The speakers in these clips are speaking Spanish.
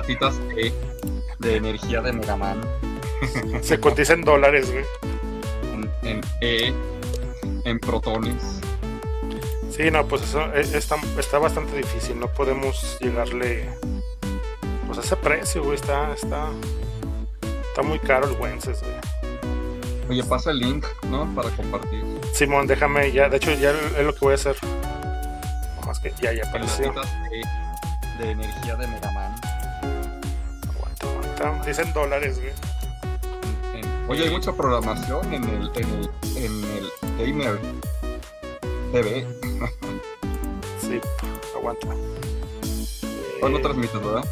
latitas E de energía de Megaman. Se cotiza en dólares, güey. En, en E, en protones. Sí, no, pues eso eh, está, está bastante difícil. No podemos llegarle pues a ese precio, güey. Está, está, está muy caro el Wences, güey. Oye, pasa el link, ¿no? Para compartir. Simón, déjame ya. De hecho, ya es lo que voy a hacer. Nomás que ya, ya apareció. latitas E de energía de Megaman. Aguanta, Dicen dólares, güey. Oye, hay mucha programación en el, en el, en el Gamer TV. Sí, aguanta. Hoy no transmites, ¿verdad?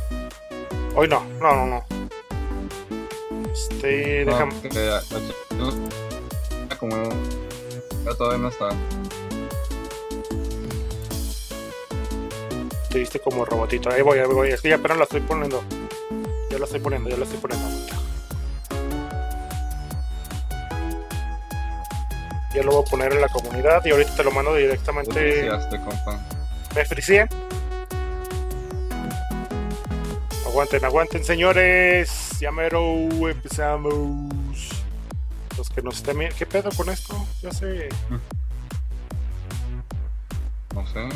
Hoy no, no, no, no. Este, No, déjame. aquí- como ya todavía no está. Te viste como robotito. Ahí voy, ahí voy. Es que ya apenas la estoy poniendo. Ya la estoy poniendo, ya la estoy poniendo. Ya lo voy a poner en la comunidad y ahorita te lo mando Te directamente. compa. Me fricié. Aguanten, aguanten, señores. Ya mero empezamos. Los que nos estén. ¿Qué pedo con esto? Ya sé. No sé.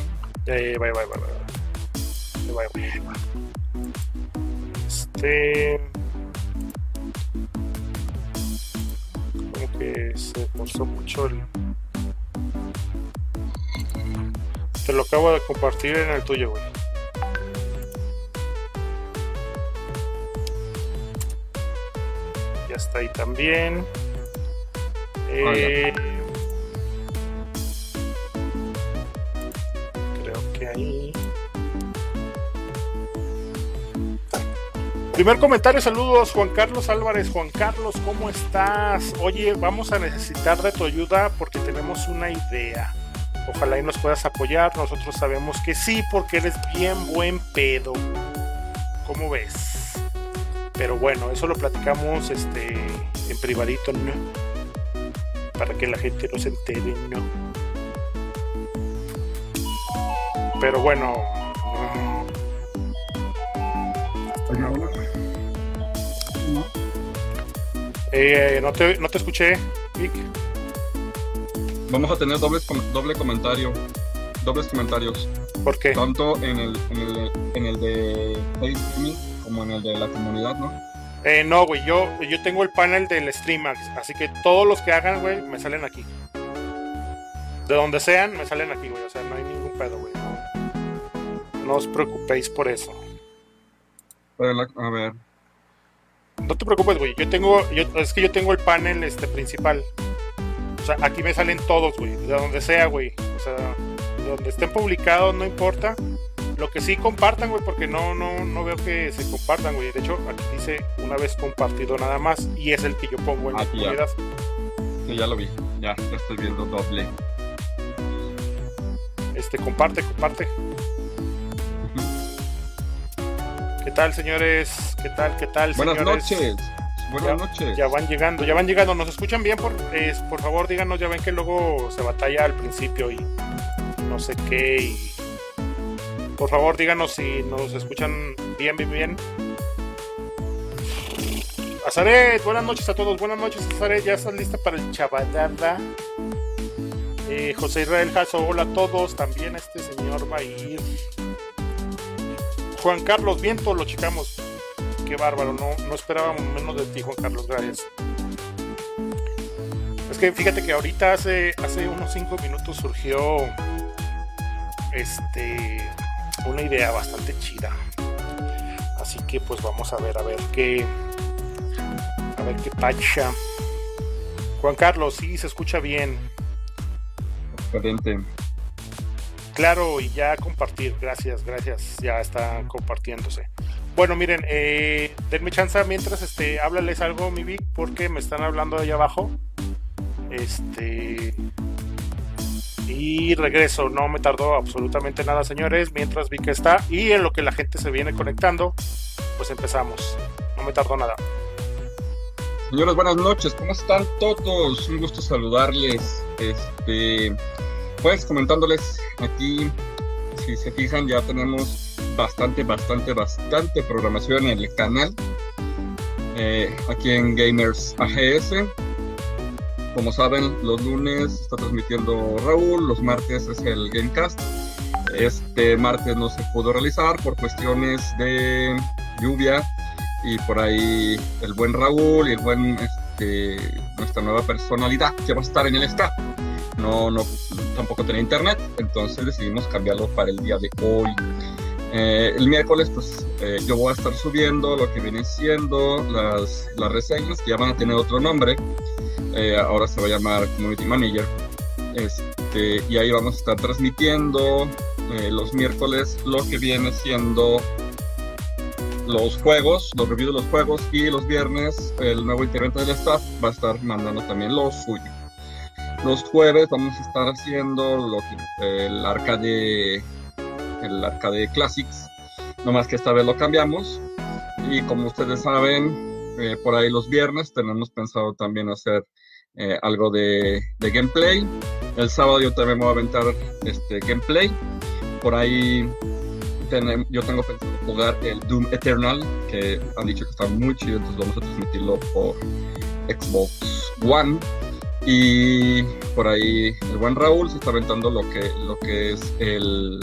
Vaya, vaya, vaya, vaya. Eh, vaya, vaya, vaya. Como que se forzó mucho el. Te lo acabo de compartir en el tuyo, güey. Ya está ahí también. Eh, creo que ahí. Primer comentario, saludos Juan Carlos Álvarez. Juan Carlos, ¿cómo estás? Oye, vamos a necesitar de tu ayuda porque tenemos una idea. Ojalá y nos puedas apoyar. Nosotros sabemos que sí, porque eres bien buen pedo. ¿Cómo ves? Pero bueno, eso lo platicamos este, en privadito, ¿no? Para que la gente no se entere, ¿no? Pero bueno. Eh, no, te, no te escuché, Vic. Vamos a tener dobles, doble comentario. Dobles comentarios. ¿Por qué? Tanto en el, en el, en el de Facebook como en el de la comunidad, ¿no? Eh, no, güey, yo, yo tengo el panel del Streamax, así que todos los que hagan, güey, me salen aquí. De donde sean, me salen aquí, güey. O sea, no hay ningún pedo, güey. No, no os preocupéis por eso. A ver. No te preocupes, güey. Yo tengo, yo, es que yo tengo el panel este principal. O sea, aquí me salen todos, güey. De donde sea, güey. O sea, de donde estén publicados, no importa. Lo que sí compartan, güey, porque no, no, no veo que se compartan, güey. De hecho, aquí dice una vez compartido nada más. Y es el que yo pongo en Aquí ya. comunidad. Sí, ya lo vi. Ya, ya estoy viendo doble. Este, comparte, comparte. ¿Qué tal, señores? ¿Qué tal, qué tal, Buenas señores? noches. Buenas noches. Ya van llegando, ya van llegando. ¿Nos escuchan bien? Por, eh, por favor, díganos. Ya ven que luego se batalla al principio y no sé qué. Y... Por favor, díganos si nos escuchan bien, bien, bien. Azaret, buenas noches a todos. Buenas noches, Azaret. ¿Ya estás lista para el chabadada? Eh, José Israel Jasso, hola a todos. También este señor va a ir. Juan Carlos Viento, lo checamos. Qué bárbaro, no, no esperábamos menos de ti, Juan Carlos, gracias. Es que fíjate que ahorita hace, hace unos 5 minutos surgió este una idea bastante chida. Así que pues vamos a ver, a ver qué. A ver qué pacha. Juan Carlos, sí, se escucha bien. Excelente. Claro, y ya compartir, gracias, gracias, ya está compartiéndose. Bueno, miren, eh, denme chance mientras este, háblales algo, mi Vic, porque me están hablando allá abajo. Este. Y regreso, no me tardó absolutamente nada, señores, mientras Vic está. Y en lo que la gente se viene conectando, pues empezamos. No me tardó nada. Señores, buenas noches. ¿Cómo están todos? Un gusto saludarles. Este, pues comentándoles aquí, si se fijan, ya tenemos bastante, bastante, bastante programación en el canal. Eh, aquí en Gamers AGS. Como saben, los lunes está transmitiendo Raúl, los martes es el Gamecast. Este martes no se pudo realizar por cuestiones de lluvia y por ahí el buen Raúl y el buen este, nuestra nueva personalidad que va a estar en el staff. No, no, tampoco tenía internet, entonces decidimos cambiarlo para el día de hoy. Eh, el miércoles, pues eh, yo voy a estar subiendo lo que vienen siendo las, las reseñas, que ya van a tener otro nombre. Eh, ahora se va a llamar Community Manager. Este, y ahí vamos a estar transmitiendo los miércoles lo que viene siendo los juegos, los reviews de los juegos. Y los viernes, el nuevo integrante del staff va a estar mandando también lo suyo. Los jueves vamos a estar haciendo lo el arcade el arcade classics nomás que esta vez lo cambiamos. Y como ustedes saben eh, por ahí los viernes tenemos pensado también hacer eh, algo de, gameplay. El sábado yo también voy a aventar este gameplay. Por ahí yo tengo pensado jugar el Doom Eternal que han dicho que está muy chido entonces vamos a transmitirlo por Xbox One y por ahí el buen Raúl se está aventando lo que, lo que es el,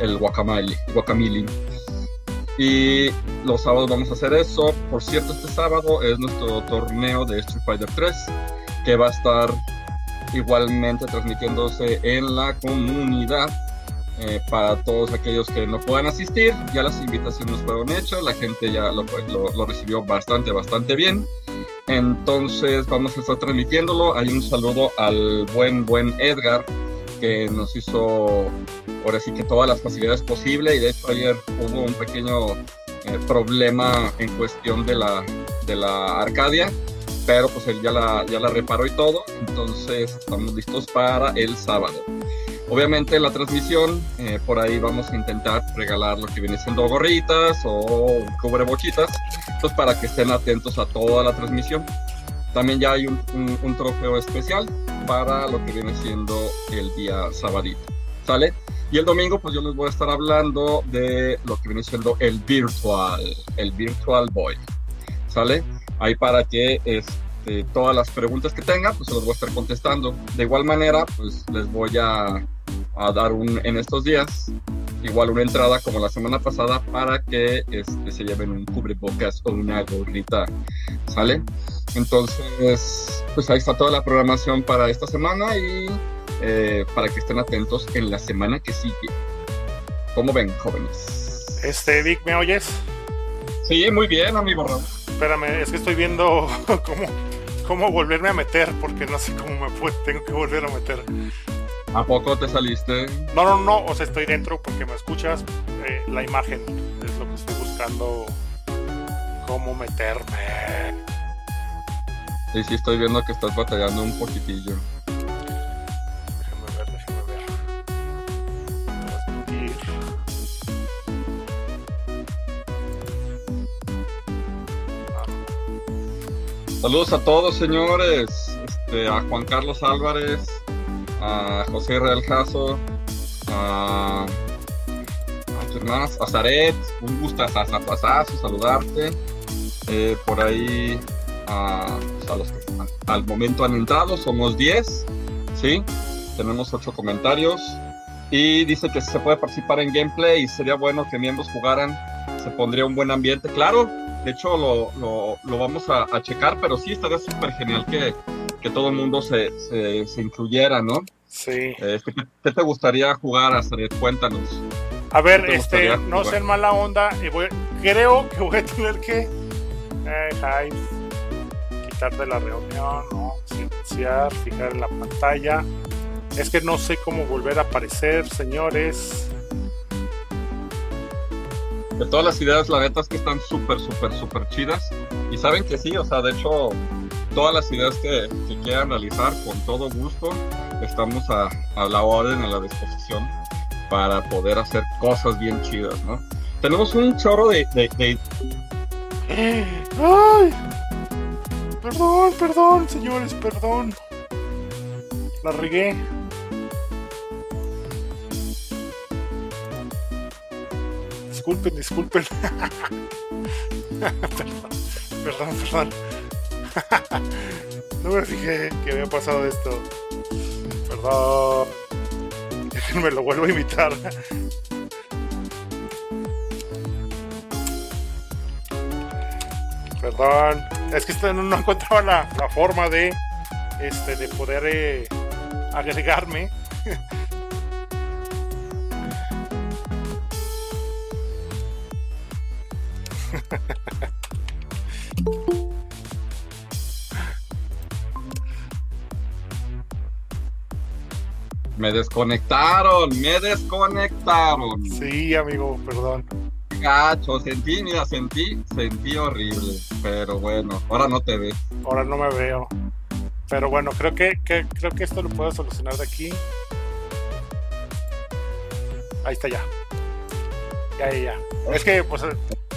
el guacamole, guacamole. Y los sábados vamos a hacer eso. Por cierto, este sábado es nuestro torneo de Street Fighter 3, que va a estar igualmente transmitiéndose en la comunidad. Eh, para todos aquellos que no puedan asistir, ya las invitaciones fueron hechas, la gente ya lo, lo, lo recibió bastante, bastante bien. Entonces vamos a estar transmitiéndolo. Hay un saludo al buen, buen Edgar, que nos hizo ahora sí que todas las facilidades posibles y de hecho ayer hubo un pequeño eh, problema en cuestión de la, de la Arcadia, pero pues él ya la, ya la reparó y todo, entonces estamos listos para el sábado. Obviamente la transmisión, eh, por ahí vamos a intentar regalar lo que viene siendo gorritas o cubrebochitas, pues para que estén atentos a toda la transmisión. También ya hay un, trofeo especial para lo que viene siendo el día sabadito. ¿Sale? Y el domingo, pues yo les voy a estar hablando de lo que viene siendo el virtual, el virtual boy. ¿Sale? Ahí para que este, todas las preguntas que tengan, pues se los voy a estar contestando. De igual manera, pues les voy a, a dar un, en estos días, igual una entrada como la semana pasada para que este, se lleven un cubrebocas o una gorrita. ¿Sale? Entonces, pues ahí está toda la programación para esta semana y eh, para que estén atentos en la semana que sigue. ¿Cómo ven, jóvenes? Este, Vic, ¿me oyes? Sí, muy bien, amigo Espérame, es que estoy viendo cómo, cómo volverme a meter, porque no sé cómo me fue, tengo que volver a meter. ¿A poco te saliste? No, no, no, o sea, estoy dentro porque me escuchas. Eh, la imagen es lo que estoy buscando. ¿Cómo meterme? Sí, sí, estoy viendo que estás batallando un poquitillo. Déjame ver, déjame ver. Transmitir. Saludos a todos, señores. Este, a Juan Carlos Álvarez, a José Real Jasso, a, a más, a Zaret, saludarte. Eh, por ahí a, a, los que al momento han entrado, somos 10, ¿sí? Tenemos 8 comentarios y dice que se puede participar en gameplay y sería bueno que miembros jugaran, se pondría un buen ambiente, claro, de hecho lo, lo, lo vamos a, a, checar, pero sí estaría súper genial que, que todo el mundo se, se, se incluyera, ¿no? Sí. Eh, ¿qué, te gustaría jugar, Astrid? Cuéntanos. A ver, este, no sé en mala onda, y voy, creo que voy a tener que eh, quitar de la reunión, no, silenciar, fijar en la pantalla. Es que no sé cómo volver a aparecer, señores. De todas las ideas, la neta es que están súper, súper, súper chidas. Y saben que sí, o sea, de hecho, todas las ideas que, quieran realizar, con todo gusto, estamos a, a, la orden, a la disposición para poder hacer cosas bien chidas, ¿no? Tenemos un chorro de... de, de... ¡Ay! Perdón, perdón, señores, perdón. La regué. disculpen, disculpen. perdón, perdón, perdón. no me fijé que había pasado esto. Perdón. Déjenme lo vuelvo a imitar. Perdón. Es que no, no encontraba la, la, forma de este de poder eh, agregarme. Me desconectaron, me desconectaron. Sí, amigo, perdón. Gacho, sentí, mira, sentí, sentí horrible. Pero bueno, ahora no te ves. Ahora no me veo. Pero bueno, creo que, que creo que esto lo puedo solucionar de aquí. Ahí está ya. Ya, ya, ya. Es que, pues,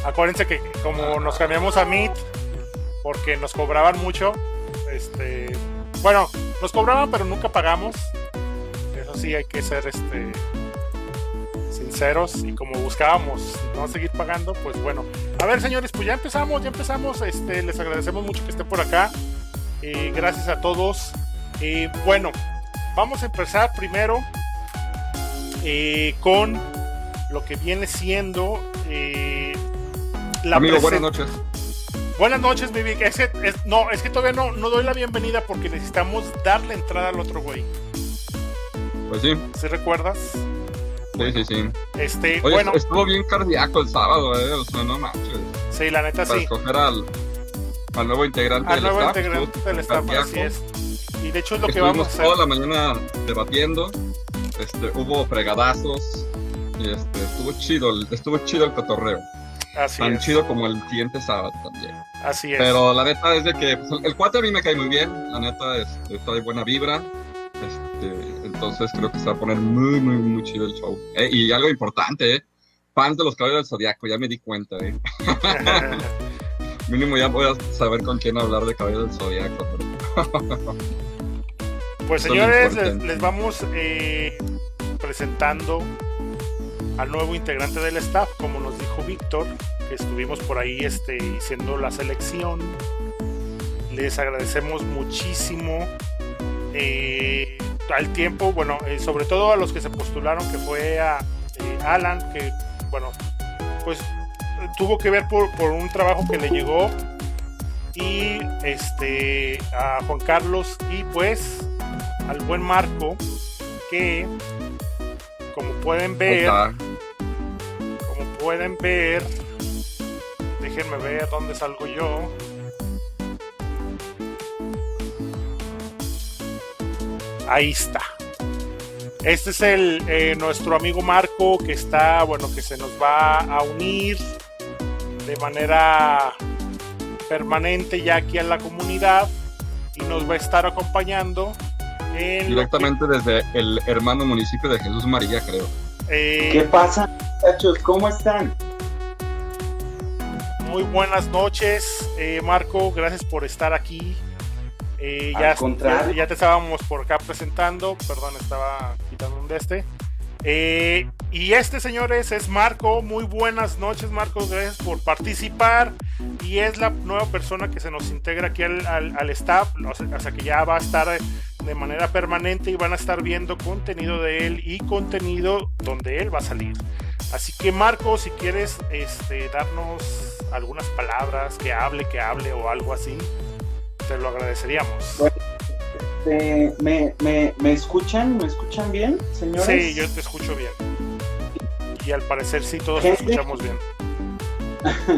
acuérdense que como nos cambiamos a Meet, porque nos cobraban mucho, este, bueno, nos cobraban pero nunca pagamos. Sí hay que ser este sinceros y como buscábamos no seguir pagando, pues bueno. A ver, señores, pues ya empezamos, ya empezamos. Este, les agradecemos mucho que estén por acá. Eh, gracias a todos. Eh, bueno, vamos a empezar primero eh, con lo que viene siendo la Amigo, buenas noches. Buenas noches, mi Vic. Es que, es, no, es que todavía no, no doy la bienvenida porque necesitamos darle entrada al otro güey. Pues sí. ¿Sí recuerdas? Sí, sí, sí. Este, Oye, bueno. estuvo bien cardíaco el sábado, eh. O sea, no manches. Sí, la neta Para sí. escoger al, al nuevo integrante Al del nuevo staff. integrante del staff, así es. Y de hecho es lo que vamos a hacer. toda la mañana debatiendo. Este, hubo fregadazos. Y este, estuvo chido, estuvo chido el cotorreo. Así Tan es. chido como el siguiente sábado también. Así es. Pero la neta es de que pues, el cuate a mí me cae muy bien. La neta este, trae buena vibra. Este, entonces creo que se va a poner muy, muy, muy chido el show. Eh, y algo importante, ¿eh? Fans de los caballeros del Zodiaco, ya me di cuenta, ¿eh? Mínimo ya voy a saber con quién hablar de caballeros del Zodiaco. pero- Pues señores, les vamos eh, presentando al nuevo integrante del staff, como nos dijo Víctor, que estuvimos por ahí este, haciendo la selección. Les agradecemos muchísimo eh, al tiempo, bueno, eh, sobre todo a los que se postularon, que fue a eh, Alan, que bueno, pues tuvo que ver por, por un trabajo que le llegó y este a Juan Carlos y pues al buen Marco que como pueden ver como pueden ver déjenme ver dónde salgo yo ahí está este es el eh, nuestro amigo Marco que está bueno que se nos va a unir de manera permanente ya aquí en la comunidad y nos va a estar acompañando en Directamente desde el hermano municipio de Jesús María, creo. eh, ¿Qué pasa, muchachos? ¿Cómo están? Muy buenas noches, eh, Marco. Gracias por estar aquí. Al ya, ya, ya te estábamos por acá presentando. Perdón, estaba quitando un de este. Eh, y este, señores, es Marco. Muy buenas noches, Marco. Gracias por participar. Y es la nueva persona que se nos integra aquí al, al- al staff. O sea, o sea, que ya va a estar de manera permanente y van a estar viendo contenido de él y contenido donde él va a salir. Así que Marco, si quieres este, darnos algunas palabras, que hable, que hable o algo así, te lo agradeceríamos. Eh, ¿me, me, me escuchan? ¿Me escuchan bien, señores? Sí, yo te escucho bien. Y al parecer sí, todos te Gente. escuchamos bien.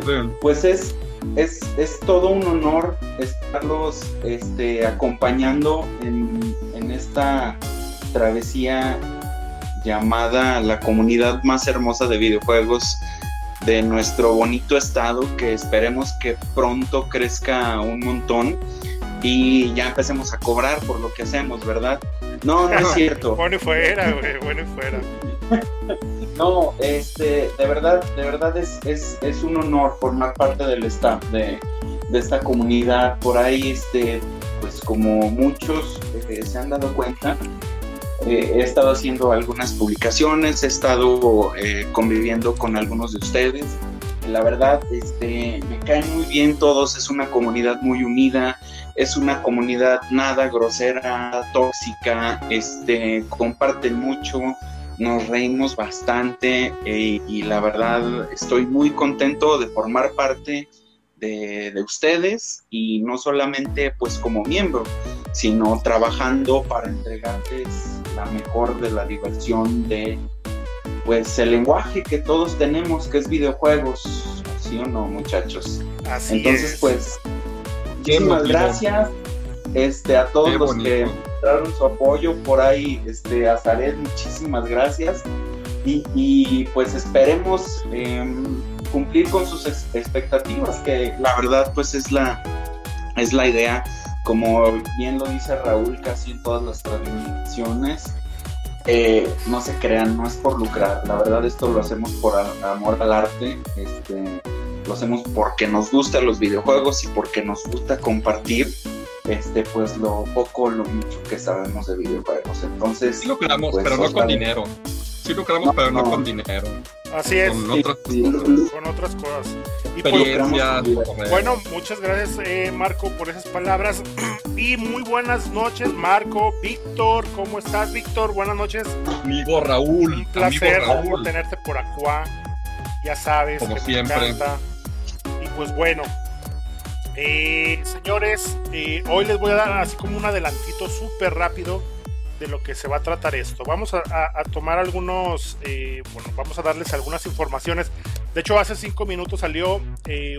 Bien. Pues es, es, es todo un honor estarlos este, acompañando en, en esta travesía llamada la comunidad más hermosa de videojuegos de nuestro bonito estado, que esperemos que pronto crezca un montón y ya empecemos a cobrar por lo que hacemos, ¿verdad? No, no es cierto. Bueno y fuera, güey, bueno y fuera. No, este, de verdad, de verdad es, es, es un honor formar parte del staff de, de esta comunidad. Por ahí, este, pues como muchos eh, se han dado cuenta, he estado haciendo algunas publicaciones, he estado conviviendo con algunos de ustedes. La verdad, este, me caen muy bien todos, es una comunidad muy unida, es una comunidad nada grosera, tóxica, este, comparten mucho, nos reímos bastante eh, y la verdad estoy muy contento de formar parte de, de, ustedes y no solamente pues como miembro, sino trabajando para entregarles la mejor de la diversión de pues el lenguaje que todos tenemos que es videojuegos, ¿sí o no muchachos? Así Entonces pues Muchísimas gracias este, a todos los que mostraron su apoyo por ahí, este, a Zaret, muchísimas gracias. Y, pues esperemos em, cumplir con sus expectativas, que la verdad pues es la, es la idea, como bien lo dice Raúl casi en todas las transmisiones, eh, no se crean, no es por lucrar, la verdad esto lo hacemos por amor al arte, este, lo hacemos porque nos gustan los videojuegos y porque nos gusta compartir este pues lo poco lo mucho que sabemos de videojuegos. Entonces sí lucramos pues, pero no con dinero. Sí lucramos pero no, con dinero así es. Con, otras, Cosas. con otras cosas. Y pues, bueno muchas gracias eh, Marco por esas palabras. Y muy buenas noches Marco Víctor cómo estás Víctor buenas noches. Amigo Raúl un placer Raúl. tenerte por acá. Ya sabes como que siempre. me encanta pues bueno, eh, señores, eh, hoy les voy a dar así como un adelantito súper rápido de lo que se va a tratar esto. Vamos a, tomar algunos, eh, bueno, vamos a darles algunas informaciones. De hecho, hace cinco minutos salió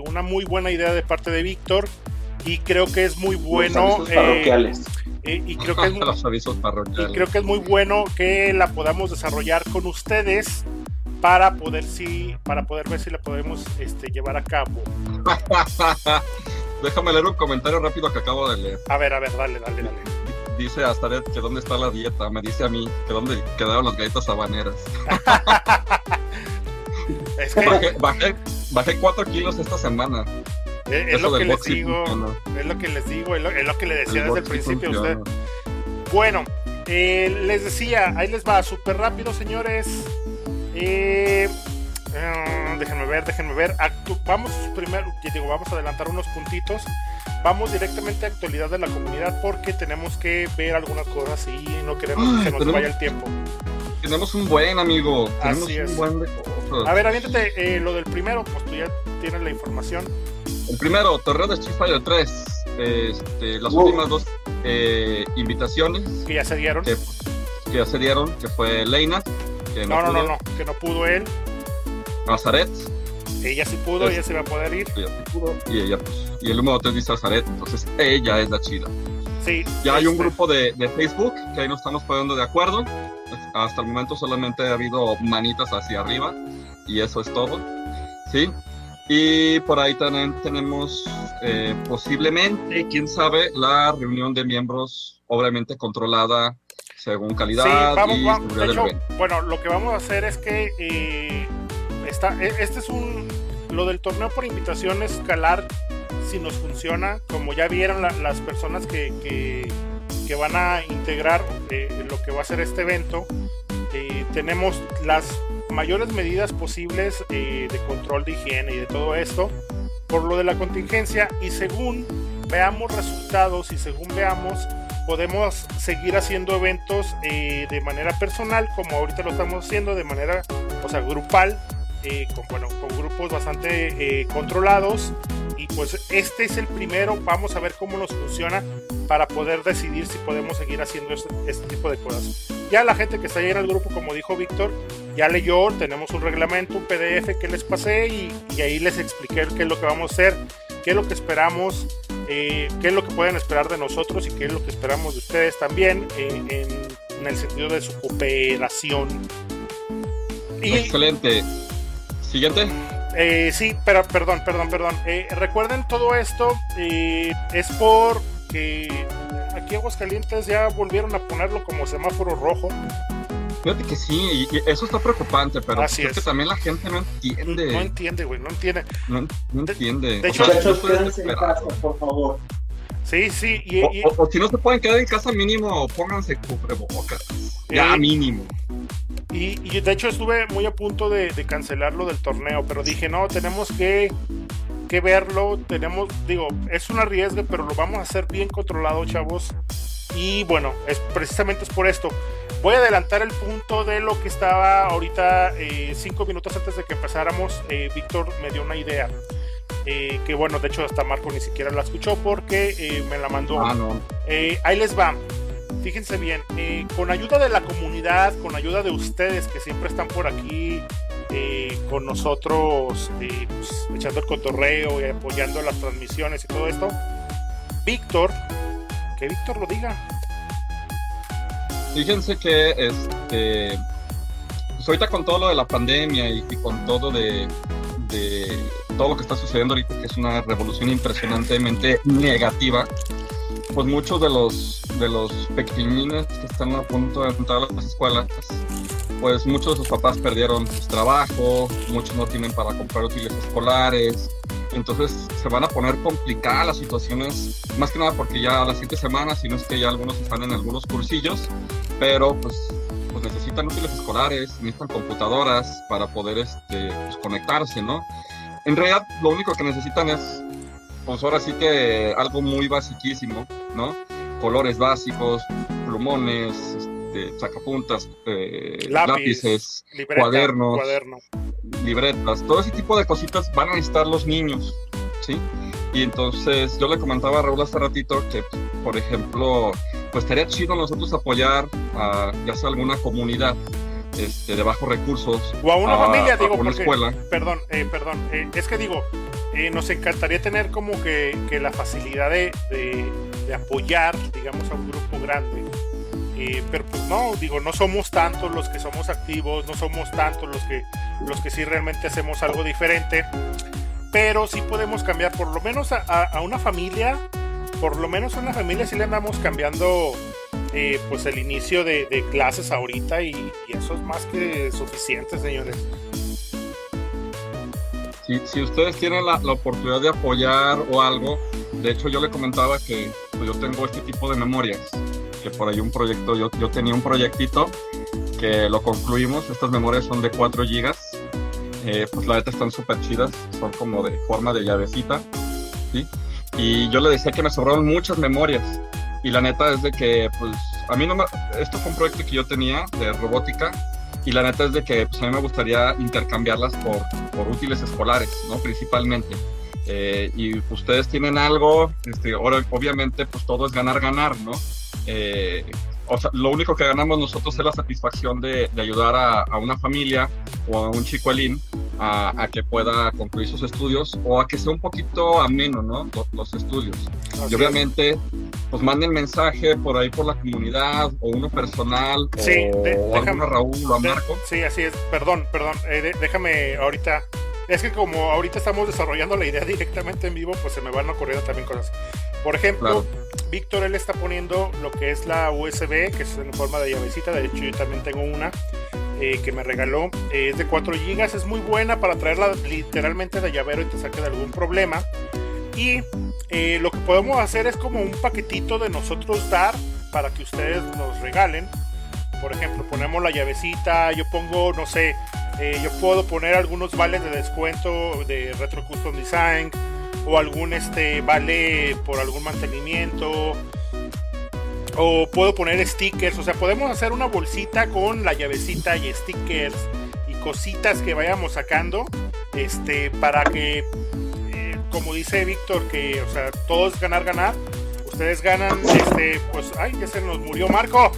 una muy buena idea de parte de Víctor y creo que es muy bueno. Los parroquiales. y, creo que es, Los avisos parroquiales. y creo que es muy bueno que la podamos desarrollar con ustedes para poder sí, para poder ver si la podemos este, llevar a cabo. Déjame leer un comentario rápido que acabo de leer. A ver, a ver, dale, dale, dale. Dice Astaret que dónde está la dieta. Me dice a mí que dónde quedaron las galletas habaneras. es que... bajé, bajé, bajé 4 kilos esta semana. Es, es lo que les digo, es lo que les digo, es lo, es lo que le decía el desde el principio a usted. Bueno, eh, les decía, ahí les va súper rápido, señores. Eh, uh, déjenme ver, déjenme ver. vamos primero, digo, vamos a adelantar unos puntitos. Vamos directamente a actualidad de la comunidad porque tenemos que ver algunas cosas y no queremos Ay, que se nos vaya el tiempo. Tenemos un buen amigo. Tenemos Así es. un buen de cosas. A ver, aviéntate eh, lo del primero, pues tú ya tienes la información. El primero, Torneo de Street Fighter 3. Este, las últimas dos eh, invitaciones Que ya se dieron. que, que ya se dieron, que fue Leina, que No, no, no, pudo, no, que no pudo él. Nazaret, Ella sí pudo, Es- ella se va a poder ir. ya sí pudo, y ella, pues, y el número 3 dice Nazaret, entonces ella es la chida. Sí. Ya hay un este, grupo de, de Facebook que ahí nos estamos poniendo de acuerdo. Hasta el momento solamente ha habido manitas hacia arriba y eso es todo. ¿Sí? Y por ahí también tenemos eh, posiblemente, quién sabe, la reunión de miembros, obviamente controlada según calidad Sí, vamos, y vamos. De hecho, bueno, lo que vamos a hacer es que eh, está, e- este es un. Lo del torneo por invitación es escalar si nos funciona. Como ya vieron la- las personas que, que, van a integrar eh, lo que va a ser este evento, eh, tenemos las mayores medidas posibles eh, de control de higiene y de todo esto por lo de la contingencia y según veamos resultados y según veamos podemos seguir haciendo eventos de manera personal como ahorita lo estamos haciendo de manera o sea grupal eh, con, bueno, con grupos bastante eh, controlados y pues este es el primero vamos a ver cómo nos funciona para poder decidir si podemos seguir haciendo este, este tipo de cosas ya la gente que está ahí en el grupo como dijo Víctor ya leyó tenemos un reglamento un PDF que les pasé y, y ahí les expliqué qué es lo que vamos a hacer qué es lo que esperamos eh, qué es lo que pueden esperar de nosotros y qué es lo que esperamos de ustedes también eh, en, en el sentido de su cooperación. Y Excelente. Siguiente. eh, sí, pero perdón, perdón, perdón. Eh, recuerden todo esto eh, es por que aquí Aguascalientes ya volvieron a ponerlo como semáforo rojo. Fíjate que sí, y, y eso está preocupante, pero Así es que también la gente no entiende. No entiende, güey, no entiende. No, no De- entiende. de hecho- sea, Muchachos, quédense en casa, por favor. Sí, sí, y, O, y- o- o si no se pueden quedar en casa mínimo, pónganse cubrebocas. Ya mínimo. Y, de hecho estuve muy a punto de, de cancelarlo del torneo, pero dije, no, tenemos que, que verlo, tenemos, digo, es un arriesgue, pero lo vamos a hacer bien controlado, chavos. Y bueno, es precisamente es por esto. Voy a adelantar el punto de lo que estaba ahorita, eh, cinco minutos antes de que empezáramos. Eh, Víctor me dio una idea. Eh, que bueno, de hecho hasta Marco ni siquiera la escuchó porque me la mandó. Ah, no. ahí les va fíjense bien, eh, con ayuda de la comunidad, con ayuda de ustedes que siempre están por aquí eh, con nosotros, eh, pues, echando el cotorreo y apoyando las transmisiones y todo esto, Víctor, que Víctor lo diga. Fíjense que este, pues ahorita con todo lo de la pandemia y, con todo de, de todo lo que está sucediendo ahorita, que es una revolución impresionantemente negativa, pues muchos de los de los pequeñines que están a punto de entrar a las escuelas, pues muchos de sus papás perdieron su trabajo, muchos no tienen para comprar útiles escolares, entonces se van a poner complicadas las situaciones, más que nada porque ya a las siete semanas, si no es que ya algunos están en algunos cursillos, pero pues, pues necesitan útiles escolares, necesitan computadoras para poder este, pues, conectarse, ¿no? En realidad lo único que necesitan es pues ahora sí que algo muy basiquísimo, ¿no? Colores básicos, plumones, este, sacapuntas, eh, lápices, cuadernos, libretas, todo ese tipo de cositas van a necesitar los niños, ¿sí? Y entonces yo le comentaba a Raúl hace ratito que, por ejemplo, pues estaría chido nosotros apoyar a ya sea alguna comunidad este, de bajos recursos. O a una familia, digo, una escuela. Perdón, eh, perdón, eh, es que digo, eh, nos encantaría tener como que, la facilidad de, apoyar, digamos, a un grupo grande. pero pues no, digo, no somos tantos los que somos activos, no somos tantos los que, los que sí realmente hacemos algo diferente, pero sí podemos cambiar por lo menos a, una familia, por lo menos a una familia sí le andamos cambiando eh, pues el inicio de, clases ahorita y, eso es más que suficiente, señores. Si, ustedes tienen la, oportunidad de apoyar o algo, de hecho yo le comentaba que pues, yo tengo este tipo de memorias, que por ahí un proyecto, yo, yo tenía un proyectito que lo concluimos, estas memorias son de 4 gigas, eh, pues la neta están súper chidas, son como de forma de llavecita, ¿sí? Y yo le decía que me sobraron muchas memorias, y la neta es de que, pues, a mí no me... Esto fue un proyecto que yo tenía de robótica y la neta es de que pues, a mí me gustaría intercambiarlas por, por útiles escolares, ¿no? Principalmente. Eh, y ustedes tienen algo, este, ahora, obviamente, pues todo es ganar, ganar, ¿no? Eh, o sea, lo único que ganamos nosotros es la satisfacción de, de ayudar a, a, una familia o a un chicuelín a, a, que pueda concluir sus estudios o a que sea un poquito ameno, ¿no? Los, estudios. y obviamente, pues manden mensaje por ahí por la comunidad o uno personal sí, o, a Raúl o a Marco. Sí, así es. Perdón, perdón. Eh, déjame ahorita es que como ahorita estamos desarrollando la idea directamente en vivo, pues se me van ocurriendo también cosas. Por ejemplo, Víctor él está poniendo lo que es la USB, que es en forma de llavecita. De hecho, yo también tengo una eh, que me regaló. Eh, es de 4 GB, es muy buena para traerla literalmente de llavero y te saque de algún problema. Y eh, lo que podemos hacer es como un paquetito de nosotros dar para que ustedes nos regalen. Por ejemplo, ponemos la llavecita, yo pongo, no sé, yo puedo poner algunos vales de descuento de Retro Custom Design o algún este vale por algún mantenimiento o puedo poner stickers, o sea, podemos hacer una bolsita con la llavecita y stickers y cositas que vayamos sacando este para que eh, como dice Víctor que o sea, todo es ganar ganar. Ustedes ganan este pues ay, ya se nos murió Marco.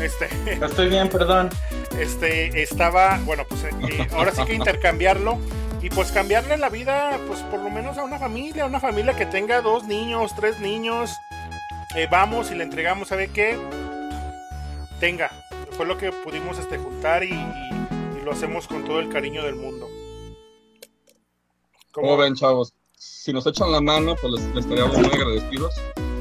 Este Estoy bien, perdón. Este estaba, bueno, pues eh, ahora sí que intercambiarlo y pues cambiarle la vida, pues por lo menos a una familia, una familia que tenga dos niños, tres niños. Eh, vamos y le entregamos, ¿sabe qué? Tenga. Fue lo que pudimos este, juntar y, lo hacemos con todo el cariño del mundo. ¿Cómo, ven, chavos? Si nos echan la mano, pues les, les estaríamos muy agradecidos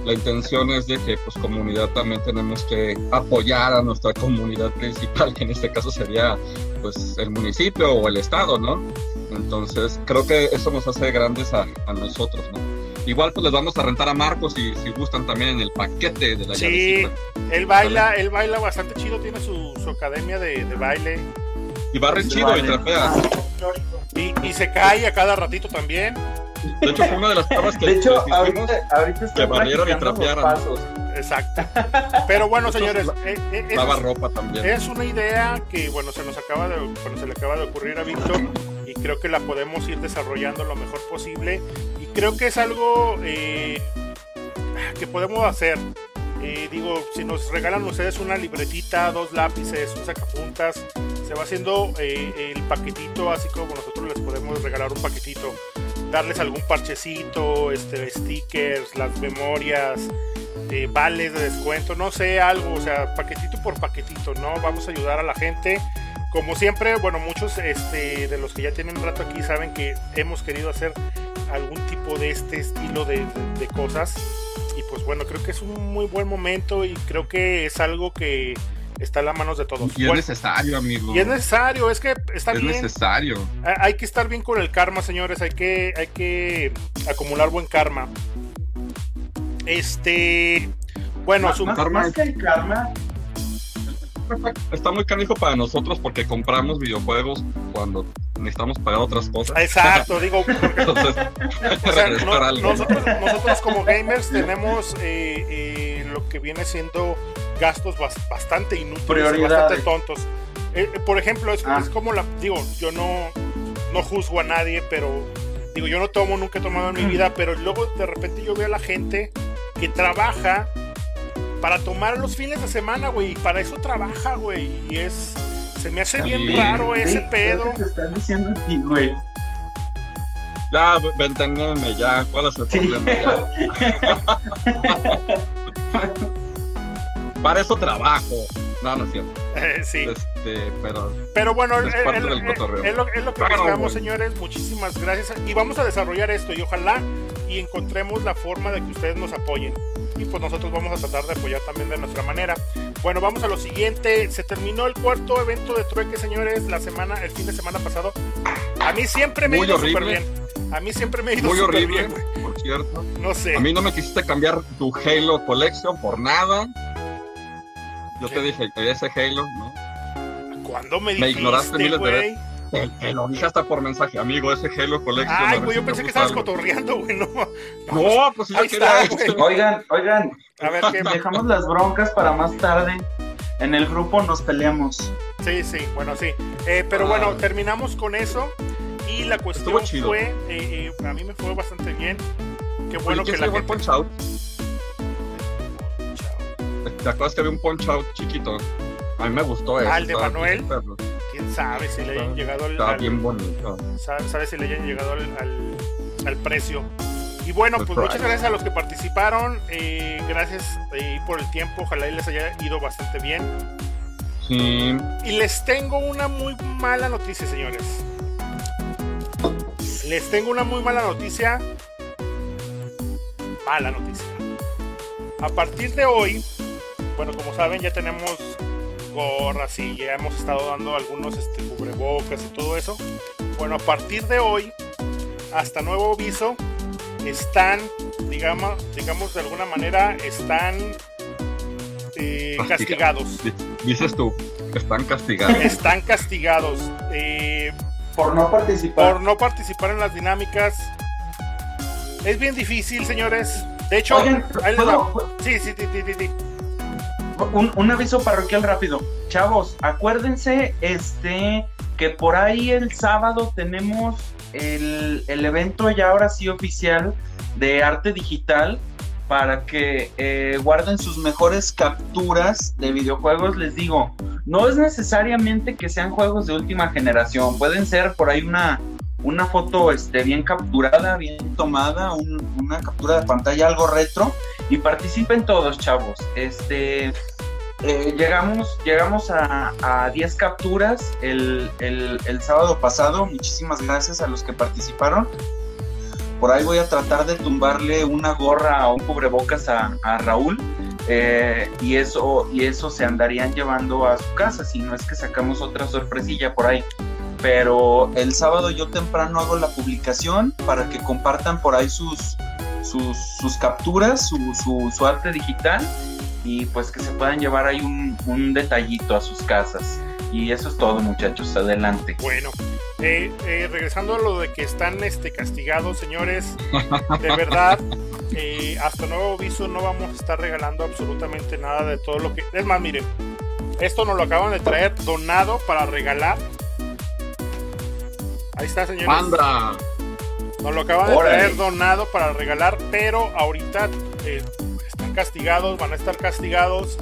la intención es de que pues comunidad también tenemos que apoyar a nuestra comunidad principal, que en este caso sería pues el municipio o el estado, ¿no? Entonces creo que eso nos hace grandes a, nosotros, ¿no? Igual pues les vamos a rentar a Marcos si, si gustan también en el paquete de la Sí, Él baila, él baila bastante chido, tiene su, su academia de, de baile. Y va re chido y trapea. Y, y se cae a cada ratito también. De hecho, fue una de las pruebas que De hecho, les hicimos. ahorita, ahorita que barrieron y pasos. Exacto. Pero bueno, señores, eh, eh, esa Lava es- ropa también. Es una idea que, bueno, se nos acaba de, bueno, se le acaba de ocurrir a Víctor y creo que la podemos ir desarrollando lo mejor posible creo que es algo eh, que podemos hacer. Eh, digo, si nos regalan ustedes una libretita, dos lápices, un sacapuntas, se va haciendo eh, el paquetito, así como nosotros les podemos regalar un paquetito, darles algún parchecito, este, stickers, las memorias, eh, vales de descuento, no sé, algo, o sea, paquetito por paquetito, ¿no? Vamos a ayudar a la gente. Como siempre, bueno, muchos este, de los que ya tienen un rato aquí saben que hemos querido hacer algún tipo de este estilo de, de- de cosas. Y pues bueno, creo que es un muy buen momento y creo que es algo que está en las manos de todos. Y es Bueno, necesario, amigo. y es necesario, es que está Es bien. necesario. Ha- Hay que estar bien con el karma, señores. Hay que, hay que acumular buen karma. Este. Bueno, Más, su- más- karma. más que el karma, Está muy canijo para nosotros porque compramos videojuegos cuando necesitamos pagar otras cosas. exacto, digo, porque, Entonces, o sea, no- algo. nosotros, nosotros como gamers tenemos eh, eh, lo que viene siendo gastos bas- bastante inútiles, y bastante tontos. Eh, eh, por ejemplo, es, Ah. es como la. Digo, yo no, no juzgo a nadie, pero. Digo, yo no tomo, nunca he tomado en mi vida, pero luego de repente yo veo a la gente que trabaja para tomar los fines de semana, güey, y para eso trabaja, güey, y es. Se me hace bien Sí. raro ese sí, pedo. te están diciendo a ti, güey. Ya, venteneme ya. ¿Cuál es el Sí. problema? Para eso trabajo. No, no es cierto. Eh, sí. Este, pero Pero bueno, Es es, parte es- lo, es lo que Claro, buscamos, señores. Muchísimas gracias. Y vamos a desarrollar esto y ojalá y encontremos la forma de que ustedes nos apoyen. Y pues nosotros vamos a tratar de apoyar también de nuestra manera. Bueno, vamos a lo siguiente. Se terminó el cuarto evento de trueque, señores, la semana, el fin de semana pasado. A mí siempre me ha Muy ido súper bien. A mí siempre me ha ido muy horrible, bien, por cierto. No sé. A mí no me quisiste cambiar tu Halo Collection por nada. Yo ¿Qué? te dije que ese Halo, ¿no? ¿Cuándo me me ignoraste dijiste, miles de güey? Te, te lo dije hasta por mensaje, amigo, ese Halo Collection. Ay, güey, yo pensé que estabas algo. cotorreando, güey. No, No, pues sí, yo Ahí quería está, esto. güey. Oigan, oigan, A ver qué. dejamos las broncas para más tarde. En el grupo nos peleamos. Sí, sí, bueno, sí. Eh, pero Ah. bueno, terminamos con eso. Y la cuestión fue, eh, eh, a mí me fue bastante bien. Qué bueno Oye, que ¿quién se la gente... Punch Out? ¿Te acuerdas que había un Punch Out chiquito? A mí me gustó eso. Ah, ¿el de estaba Manuel? perro. Sabe si le hayan llegado al, Estaba al- bien bonito. sabe, sabe si le hayan llegado al, al- al precio. Y bueno, pues price. muchas gracias a los que participaron. eh, gracias eh, por el tiempo. Ojalá y les haya ido bastante bien. Sí. Y les tengo una muy mala noticia, señores. Les tengo una muy mala noticia. Mala noticia. A partir de hoy, bueno, como saben, ya tenemos gorras y ya hemos estado dando algunos este, cubrebocas y todo eso. Bueno, a partir de hoy, hasta nuevo aviso, están, digamos, digamos de alguna manera, están eh, Castigados. castigados. Di- Dices tú, están castigados. Están castigados eh, Por no participar. por no participar en las dinámicas. Es bien difícil, señores. De hecho, Oigan, ahí les ¿puedo- va. Sí, sí, sí, sí, sí. Un, un aviso parroquial rápido. Chavos, acuérdense este que por ahí el sábado tenemos el, el evento ya ahora sí oficial de arte digital para que eh, guarden sus mejores capturas de videojuegos. Les digo, no es necesariamente que sean juegos de última generación, pueden ser por ahí una, una foto este, bien capturada, bien tomada, un- una captura de pantalla algo retro y participen todos, chavos. Este, eh, llegamos, llegamos a, a 10 capturas el, el- el sábado pasado. Muchísimas gracias a los que participaron. Por ahí voy a tratar de tumbarle una gorra o un cubrebocas a, a Raúl. eh, y, eso, y eso se andarían llevando a su casa, si no es que sacamos otra sorpresilla por ahí. Pero el sábado yo temprano hago la publicación para que compartan por ahí sus, sus, sus capturas, su, su, su arte digital y pues que se puedan llevar ahí un, un detallito a sus casas. Y eso es todo, muchachos. Adelante. Bueno, eh, eh, regresando a lo de que están este, castigados, señores, de verdad, eh, hasta nuevo aviso no vamos a estar regalando absolutamente nada de todo lo que... Es más, miren, esto nos lo acaban de traer donado para regalar. Ahí está, señores. ¡Manda! Nos lo acaban de traer donado para regalar, pero ahorita están castigados, van a estar castigados.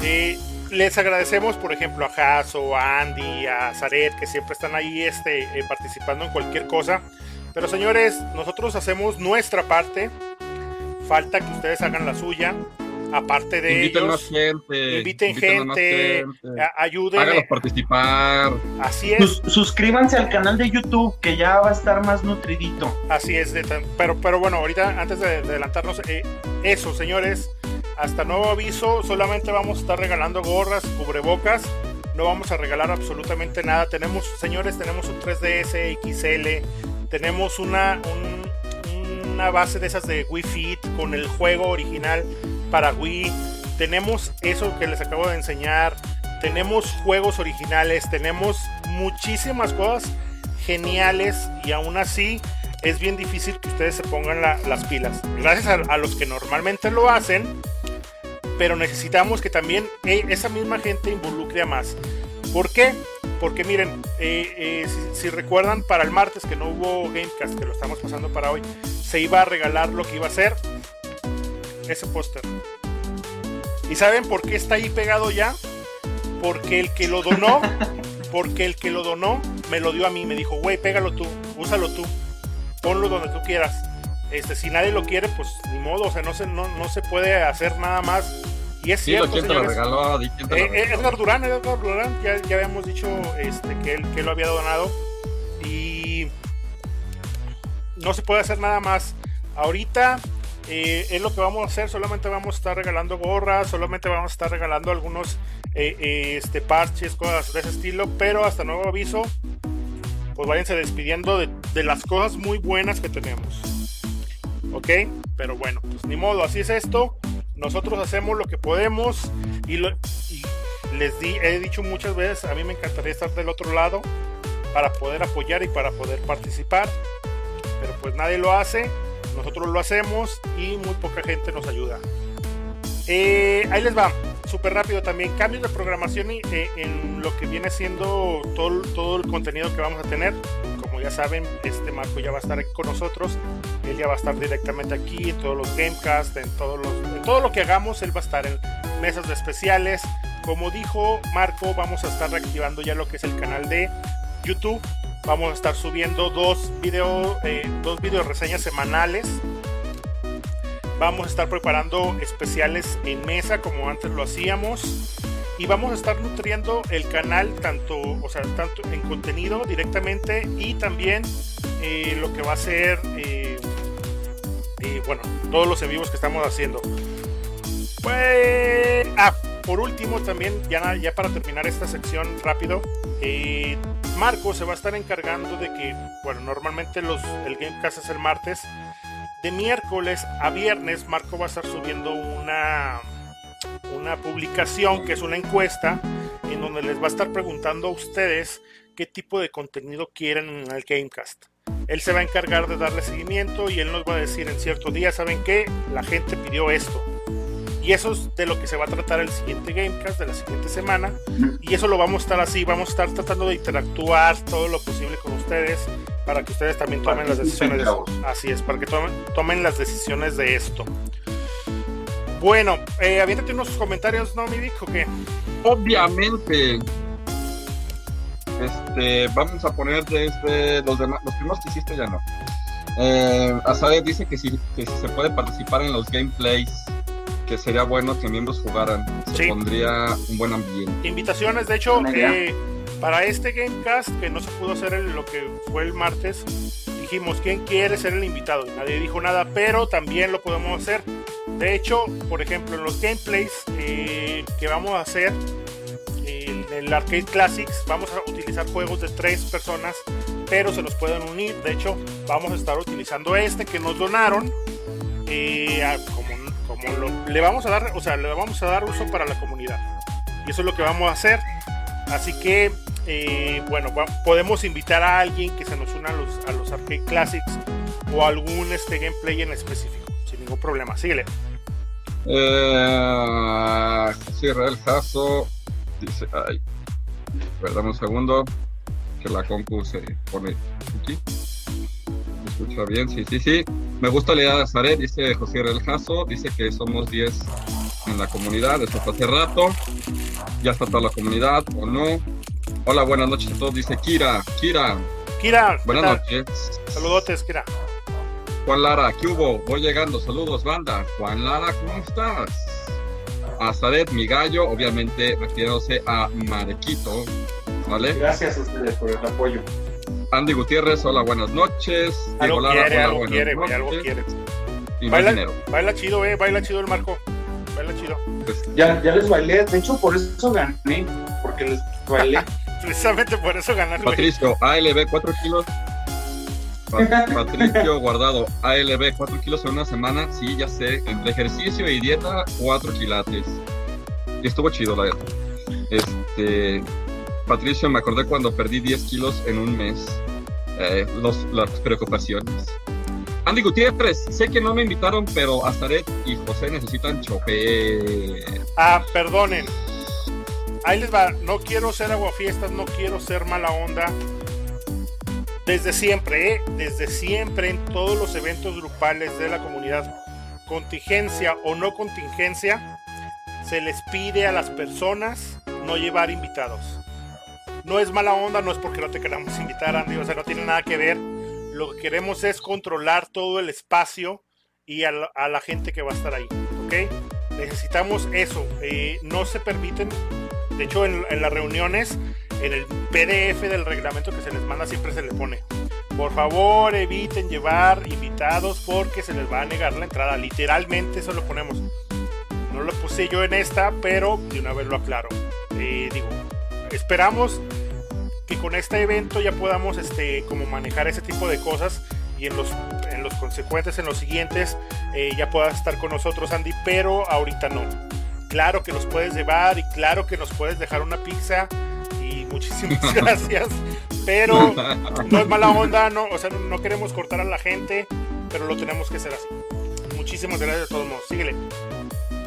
Eh, les agradecemos, por ejemplo, a Jaso, a Andy, a Zaret, que siempre están ahí este, eh, participando en cualquier cosa. Pero señores, nosotros hacemos nuestra parte. Falta que ustedes hagan la suya. Aparte de inviten ellos, más gente, inviten, gente, ayuden. Háganos participar. Así es. suscríbanse al canal de YouTube, que ya va a estar más nutridito. Así es. pero, pero bueno, ahorita, antes de, adelantarnos, eh, eso, señores hasta nuevo aviso, solamente vamos a estar regalando gorras, cubrebocas. No vamos a regalar absolutamente nada. Tenemos, señores, tenemos un 3DS XL. Tenemos una, una base de esas de Wii Fit con el juego original para Wii. Tenemos eso que les acabo de enseñar. Tenemos juegos originales. Tenemos muchísimas cosas geniales y aún así es bien difícil que ustedes se pongan las pilas. Gracias a, los que normalmente lo hacen, pero necesitamos que también eh, esa misma gente involucre a más. ¿Por qué? Porque miren, eh, eh, si, recuerdan, para el martes que no hubo Gamecast, que lo estamos pasando para hoy, se iba a regalar lo que iba a ser ese póster. ¿Y saben por qué está ahí pegado ya? Porque el que lo donó, porque el que lo donó me lo dio a mí, me dijo, güey, pégalo tú, úsalo tú ponlo donde tú quieras. Este, si nadie lo quiere, pues ni modo, o sea, no se, no, no se puede hacer nada más. Y es cierto, ¿quién te lo regaló? Eh, eh, Edgar Durán, Edgar Durán, ya, ya habíamos dicho este, que, él, que lo había donado. Y no se puede hacer nada más. Ahorita eh, es lo que vamos a hacer, solamente vamos a estar regalando gorras, solamente vamos a estar regalando algunos este, parches, cosas de ese estilo, pero hasta nuevo aviso, pues váyanse despidiendo de, las cosas muy buenas que tenemos. ¿Ok? Pero bueno, pues ni modo, así es esto. Nosotros hacemos lo que podemos y, les di, he dicho muchas veces, a mí me encantaría estar del otro lado para poder apoyar y para poder participar. Pero pues nadie lo hace, nosotros lo hacemos y muy poca gente nos ayuda. Eh, ahí les va súper rápido también, cambios de programación y, eh, en lo que viene siendo todo, todo el contenido que vamos a tener. Como ya saben, este Marco ya va a estar aquí con nosotros. Él ya va a estar directamente aquí en todos los Gamecast, en, todos los, en todo lo que hagamos. Él va a estar en mesas de especiales. Como dijo Marco, vamos a estar reactivando ya lo que es el canal de YouTube. Vamos a estar subiendo dos video, eh, dos video reseñas semanales Vamos a estar preparando especiales en mesa como antes lo hacíamos. Y vamos a estar nutriendo el canal tanto, o sea, tanto en contenido directamente y también eh, lo que va a ser, eh, eh, bueno, todos los en vivos que estamos haciendo. Pues, ah, por último también, ya, ya para terminar esta sección rápido, Marco se va a estar encargando de que, bueno, normalmente los, el Gamecast es el martes, de miércoles a viernes Marco va a estar subiendo una, una publicación que es una encuesta en donde les va a estar preguntando a ustedes qué tipo de contenido quieren en el Gamecast. Él se va a encargar de darle seguimiento y él nos va a decir en cierto día, ¿saben qué? La gente pidió esto. Y eso es de lo que se va a tratar el siguiente Gamecast de la siguiente semana. Y eso lo vamos a estar así, vamos a estar tratando de interactuar todo lo posible con ustedes para que ustedes también tomen las decisiones. De, así es, para que tomen, tomen las decisiones de esto. Bueno, eh, aviéntate unos comentarios, ¿no, mi Vic, o qué? Obviamente. Este, vamos a poner desde los demás, los primeros que hiciste ya no. Eh, Azadeh dice que si, que si se puede participar en los gameplays que sería bueno que miembros jugaran. Se pondría un buen ambiente. Invitaciones, de hecho, eh, para este Gamecast, que no se pudo hacer lo que fue el martes, dijimos, ¿quién quiere ser el invitado? Nadie dijo nada, pero también lo podemos hacer. De hecho, por ejemplo, en los gameplays eh, que vamos a hacer, en el Arcade Classics, vamos a utilizar juegos de tres personas, pero se los pueden unir. De hecho, vamos a estar utilizando este que nos donaron. Eh, como le vamos a dar, o sea, le vamos a dar uso para la comunidad. Y eso es lo que vamos a hacer. Así que, eh, bueno, podemos invitar a alguien que se nos una a los, a los Arcade Classics o algún este gameplay en específico, sin ningún problema. Síguele. Eh, cierra el caso. Dice, ay, perdón un segundo, que la compu se pone aquí. ¿Me escucha bien? Sí, sí, sí. Me gusta leer a Zaret, dice José Reljazo, dice que somos 10 en la comunidad, eso fue hace rato. Ya está toda la comunidad, o no. Hola, buenas noches a todos, dice Kira, Kira. Kira, buenas noches. Saludotes, Kira. Juan Lara, ¿qué hubo? Voy llegando, saludos, banda. Juan Lara, ¿cómo estás? Azaret, mi gallo, obviamente refiriéndose a Marequito, ¿vale? Gracias a ustedes por el apoyo. Andy Gutiérrez, hola, buenas noches. Algo Diego quiere, algo buenas quiere, noches. algo quiere. Y baila, baila chido, eh, baila chido el Marco. Baila chido. Pues, ya, ya les bailé, de hecho por eso gané, porque les bailé. Precisamente por eso ganaron. Patricio, ALB 4 kilos. Patricio Guardado, ALB 4 kilos en una semana. Sí, ya sé. Entre ejercicio y dieta, 4 quilates. Y estuvo chido, la verdad. Este. Patricio, me acordé cuando perdí 10 kilos en un mes. Eh, los, las preocupaciones. Andy Gutiérrez, sé que no me invitaron, pero Azaret y José necesitan chofer. Ah, perdonen. Ahí les va. No quiero ser aguafiestas, no quiero ser mala onda. Desde siempre, ¿eh? desde siempre en todos los eventos grupales de la comunidad, contingencia o no contingencia, se les pide a las personas no llevar invitados. No es mala onda, no es porque no te queramos invitar, Andy, o sea, no tiene nada que ver. Lo que queremos es controlar todo el espacio y a la, gente que va a estar ahí, ¿ok? Necesitamos eso. Eh, no se permiten, de hecho, en las reuniones en el PDF del reglamento que se les manda siempre se le pone. Por favor, eviten llevar invitados porque se les va a negar la entrada. Literalmente eso lo ponemos. No lo puse yo en esta, pero de una vez lo aclaro. Eh, digo, esperamos que con este evento ya podamos este, como manejar ese tipo de cosas y en los, en los consecuentes, en los siguientes, eh, ya puedas estar con nosotros, Andy, pero ahorita no. Claro que nos puedes llevar y claro que nos puedes dejar una pizza muchísimas gracias. Pero no es mala onda, no, o sea, no queremos cortar a la gente, pero lo tenemos que hacer así. Muchísimas gracias a todos modos. Síguele.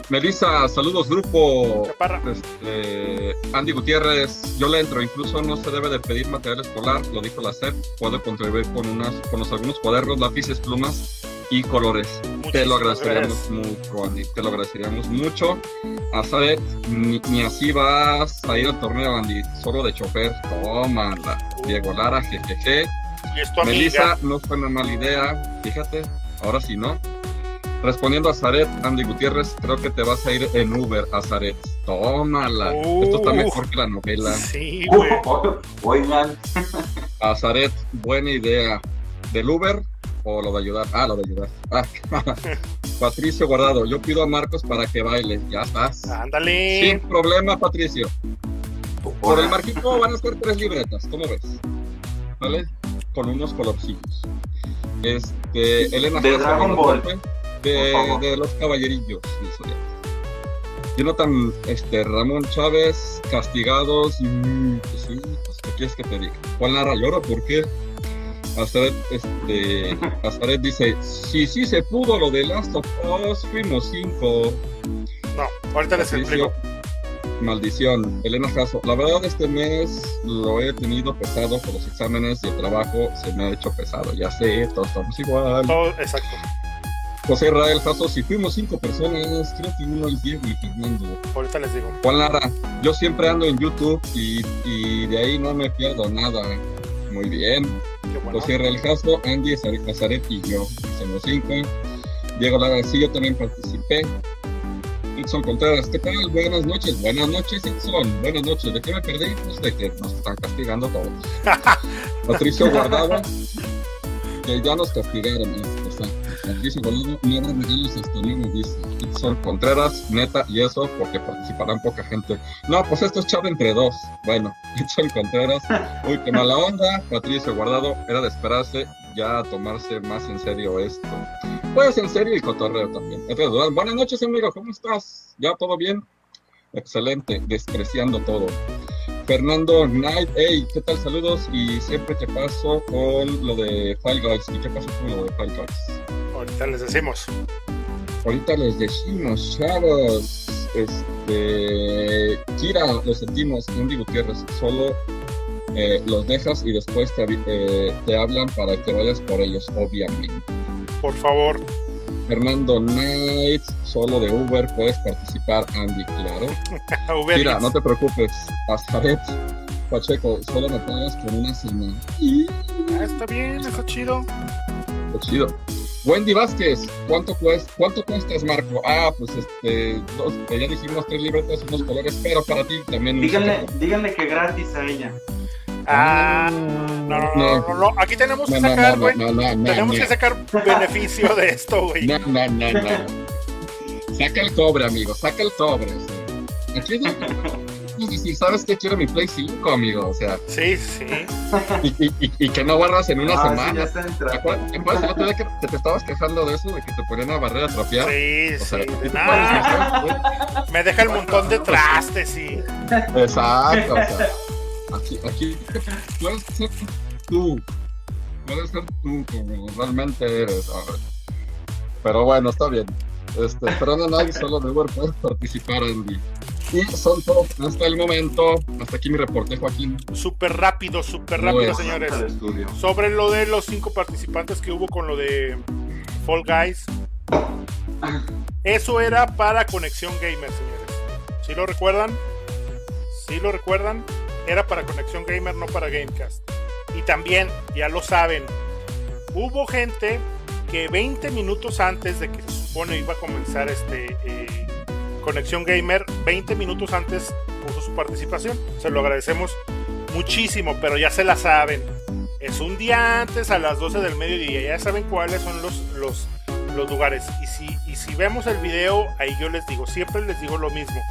Melissa, saludos grupo. Este, Andy Gutiérrez, yo le entro, incluso no se debe de pedir material escolar, lo dijo la SEP, puedo contribuir con unas, con los algunos cuadernos, lápices, plumas y colores. te lo agradeceríamos mucho, Andy. Te lo agradeceríamos mucho. A saber, ni, así vas a ir al torneo, Andy. Solo de chofer. Tómala. Diego Lara, jejeje. Melissa, no fue una mala idea. Fíjate, ahora sí, ¿no? Respondiendo a Zaret, Andy Gutiérrez, creo que te vas a ir en Uber a Zaret. Tómala. Esto está mejor que la novela. Sí, güey. Oigan. a Zaret, buena idea. Del Uber o lo de ayudar. Ah, lo de ayudar. Ah. Patricio Guardado, yo pido a Marcos para que baile. Ya estás. Ándale. Sin problema, Patricio. Por el marquito van a ser tres libretas, ¿cómo ves? ¿Vale? Con unos colorcillos. Este, Elena de Dragon Ball. De, de, los caballerillos. Jonathan este, Ramón Chávez, castigados. Y, pues, sí, pues, ¿qué quieres que te diga? Juan Lara llora, ¿por qué? Azaret, este, dice, sí, sí se pudo lo de Last of Us, fuimos cinco. No, ahorita les explico. Maldición, Elena Caso. La verdad este mes lo he tenido pesado por los exámenes y el trabajo se me ha hecho pesado. Ya sé, todos estamos igual. Todo, exacto. José Rael Caso, si fuimos cinco personas, creo que uno es Diego y Fernando. Ahorita les digo. Juan Lara, yo siempre ando en YouTube y, y de ahí no me pierdo nada. Muy bien. José el caso, Andy Azaret y yo. Somos cinco. Diego Lara, sí, yo también participé. Itson Contreras, ¿qué tal? Buenas noches, buenas noches, Itson. Buenas noches. ¿De qué me perdí? Pues de que nos están castigando todos. Patricio Guardado, que ya nos castigaron. Patricio Guardado, no regalos hasta luego, dice Itson Contreras, neta, y eso porque participarán poca gente. No, pues esto es chavo entre dos. Bueno, Itson Contreras, uy, qué mala onda. Patricio Guardado, era de esperarse ya tomarse más en serio esto. después en serio y cotorreo también. buenas noches, amigo, ¿cómo estás? ¿Ya todo bien? Excelente, despreciando todo. Fernando Knight, hey, ¿qué tal? Saludos y siempre te paso con lo de Fall Guys. ¿Y qué pasó con lo de Fall Guys? Ahorita les decimos. Ahorita les decimos, chavos. Este. Kira, lo sentimos, Andy Gutiérrez. Solo eh, los dejas y después te, eh, te hablan para que vayas por ellos, obviamente. Por favor. Fernando Knight, solo de Uber puedes participar, Andy, claro. Mira, no te preocupes, Azaret, Pacheco, solo me pagas con una cena. Ah, está bien, está chido. Está chido. Wendy Vázquez, ¿cuánto cuesta, cuánto cuestas, Marco? Ah, pues este, dos, ya dijimos tres libretas, unos colores, pero para ti también. Díganle, díganle que gratis a ella. Ah, no, no, no, no, Aquí tenemos que sacar, güey. tenemos que sacar beneficio de esto, güey. No, no, no, no. Saca el cobre, amigo, saca el cobre. Aquí si sabes que quiero mi Play 5, amigo, o sea. Sí, sí. Y, y, y, que no guardas en una semana. Sí, ¿Te acuerdas el otro día que te, estabas quejando de eso, de que te ponían una barrera atrofiada? Sí, sí. Me deja el montón de trastes, sí. Exacto, o sea. Aquí, aquí puedes ser tú. Puedes ser tú como realmente eres. Pero bueno, está bien. Este, pero no nadie solo de Uber puede participar, Andy. Y son todos hasta el momento. Hasta aquí mi reporte, Joaquín. Súper rápido, súper rápido, señores. Sobre lo de los cinco participantes que hubo con lo de Fall Guys. Eso era para Conexión Gamer, señores. ¿Sí lo recuerdan? ¿Sí lo recuerdan? era para Conexión Gamer, no para Gamecast. Y también, ya lo saben, hubo gente que 20 minutos antes de que se supone iba a comenzar este eh, Conexión Gamer, 20 minutos antes puso su participación. Se lo agradecemos muchísimo, pero ya se la saben. Es un día antes a las 12 del mediodía. Ya saben cuáles son los, los, los lugares. Y si, y si vemos el video, ahí yo les digo, siempre les digo lo mismo.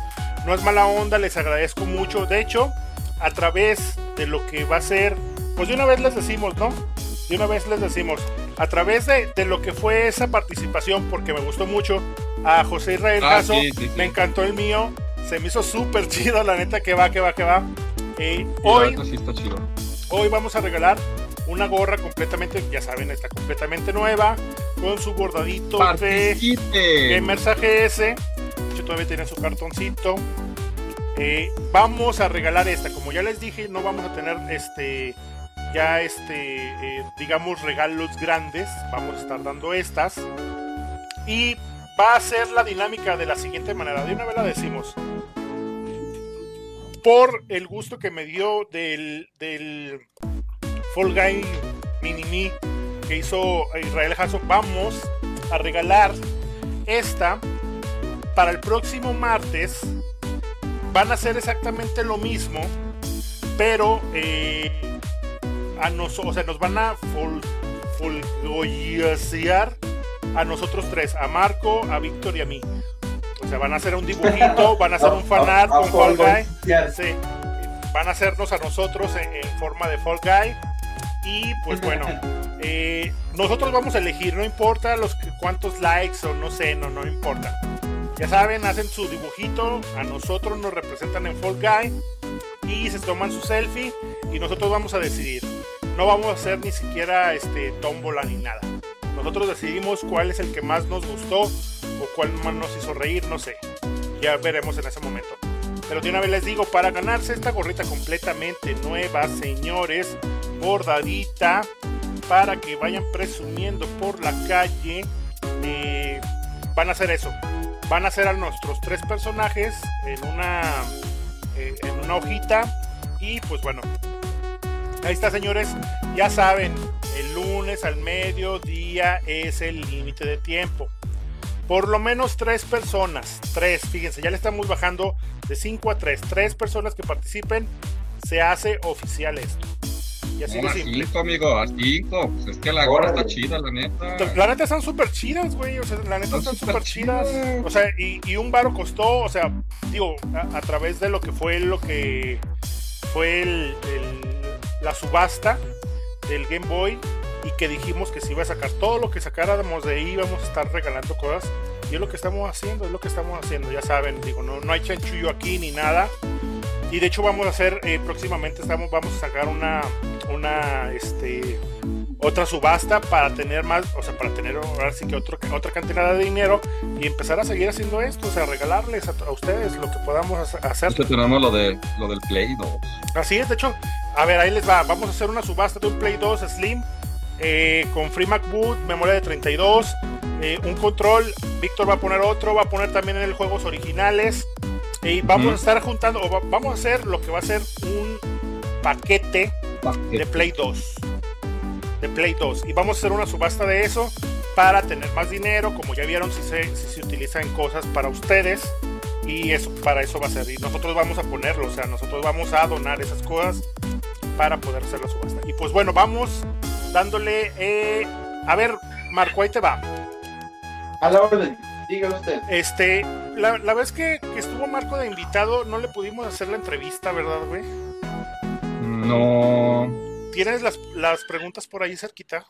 No es mala onda, les agradezco mucho. De hecho, a través de lo que va a ser, pues de una vez les decimos, ¿no? De una vez les decimos, a través de, lo que fue esa participación, porque me gustó mucho, a José Israel ah, Caso, me encantó el mío, se me hizo súper chido, la neta, que va, que va, que va. Eh, hoy, hoy vamos a regalar una gorra completamente, ya saben, está completamente nueva, con su bordadito de Gamers AGS. todavía tiene su cartoncito. Eh, vamos a regalar esta. Como ya les dije, no vamos a tener este ya este eh, digamos regalos grandes. Vamos a estar dando estas. Y va a ser la dinámica de la siguiente manera. De una vez la decimos. Por el gusto que me dio del, del Fall Guy Mini Me que hizo Israel Hasso, vamos a regalar esta para el próximo martes van a hacer exactamente lo mismo, pero eh, a nosotros, o sea, nos van a folgoyear a nosotros tres, a Marco, a Víctor y a mí. O sea, van a hacer un dibujito, van a hacer un fanart con Fall Guy. Sí, van a hacernos a nosotros en, forma de Fall Guy. Y pues bueno, eh, nosotros vamos a elegir, no importa los cuántos likes o no sé, no, no importa. Ya saben, hacen su dibujito, a nosotros nos representan en Fall Guy y se toman su selfie y nosotros vamos a decidir. No vamos a hacer ni siquiera este tómbola ni nada. Nosotros decidimos cuál es el que más nos gustó o cuál más nos hizo reír, no sé. Ya veremos en ese momento. Pero de una vez les digo, para ganarse esta gorrita completamente nueva, señores, bordadita, para que vayan presumiendo por la calle, eh, van a hacer eso van a ser a nuestros tres personajes en una, eh, en una hojita. Y pues bueno, ahí está señores, ya saben, el lunes al mediodía es el límite de tiempo. Por lo menos tres personas, tres, fíjense, ya le estamos bajando de 5 a 3, tres personas que participen, se hace oficial esto. Y así no, de simple. Cinco, amigo, a cinco. Pues es que la gorra está chida, la neta. La neta están súper chidas, güey. O sea, la neta están súper chidas. O sea, y, y, un baro costó, o sea, digo, a, través de lo que fue lo que fue el, la subasta del Game Boy, y que dijimos que si iba a sacar todo lo que sacáramos de ahí íbamos a estar regalando cosas y es lo que estamos haciendo, es lo que estamos haciendo, ya saben, digo, no, no hay chanchullo aquí ni nada. Y de hecho vamos a hacer, eh, próximamente estamos, vamos a sacar una, una, este, otra subasta para tener más, o sea, para tener ahora sí que otro, otra cantidad de dinero y empezar a seguir haciendo esto, o sea, regalarles a, ustedes lo que podamos hacer. que tenemos lo, de, lo del Play 2. Así es, de hecho, a ver, ahí les va, vamos a hacer una subasta de un Play 2 Slim eh, con Free MacBook, memoria de 32, eh, un control, Víctor va a poner otro, va a poner también en el juegos originales y vamos a estar juntando, o vamos a hacer lo que va a ser un paquete, de Play 2. De Play 2. Y vamos a hacer una subasta de eso para tener más dinero. Como ya vieron, si se, si se utilizan cosas para ustedes. Y eso, para eso va a ser. Y nosotros vamos a ponerlo. O sea, nosotros vamos a donar esas cosas para poder hacer la subasta. Y pues bueno, vamos dándole. Eh, a ver, Marco, ahí te va. A la orden. Diga usted. Este, la, la vez que, que, estuvo Marco de invitado, no le pudimos hacer la entrevista, ¿verdad, güey? No. ¿Tienes las, las preguntas por ahí cerquita?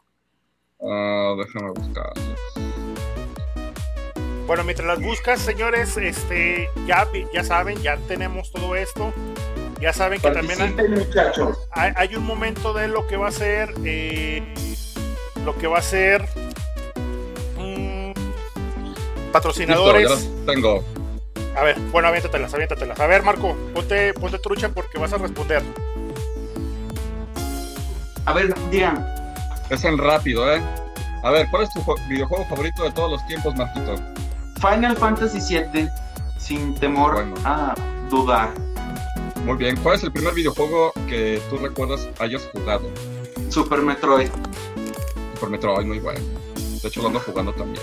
Uh, déjame buscar. Bueno, mientras las buscas, señores, este, ya, ya saben, ya tenemos todo esto. Ya saben que también hay, hay, un momento de lo que va a ser, eh, lo que va a ser patrocinadores. tengo. A ver, bueno, aviéntatelas, aviéntatelas. A ver, Marco, ponte, ponte trucha porque vas a responder. A ver, digan. Es en rápido, ¿eh? A ver, ¿cuál es tu videojuego favorito de todos los tiempos, Marquito? Final Fantasy VII, sin temor a dudar. Muy bien, ¿cuál es el primer videojuego que tú recuerdas hayas jugado? Super Metroid. Super Metroid, muy bueno. De hecho, lo ando jugando también.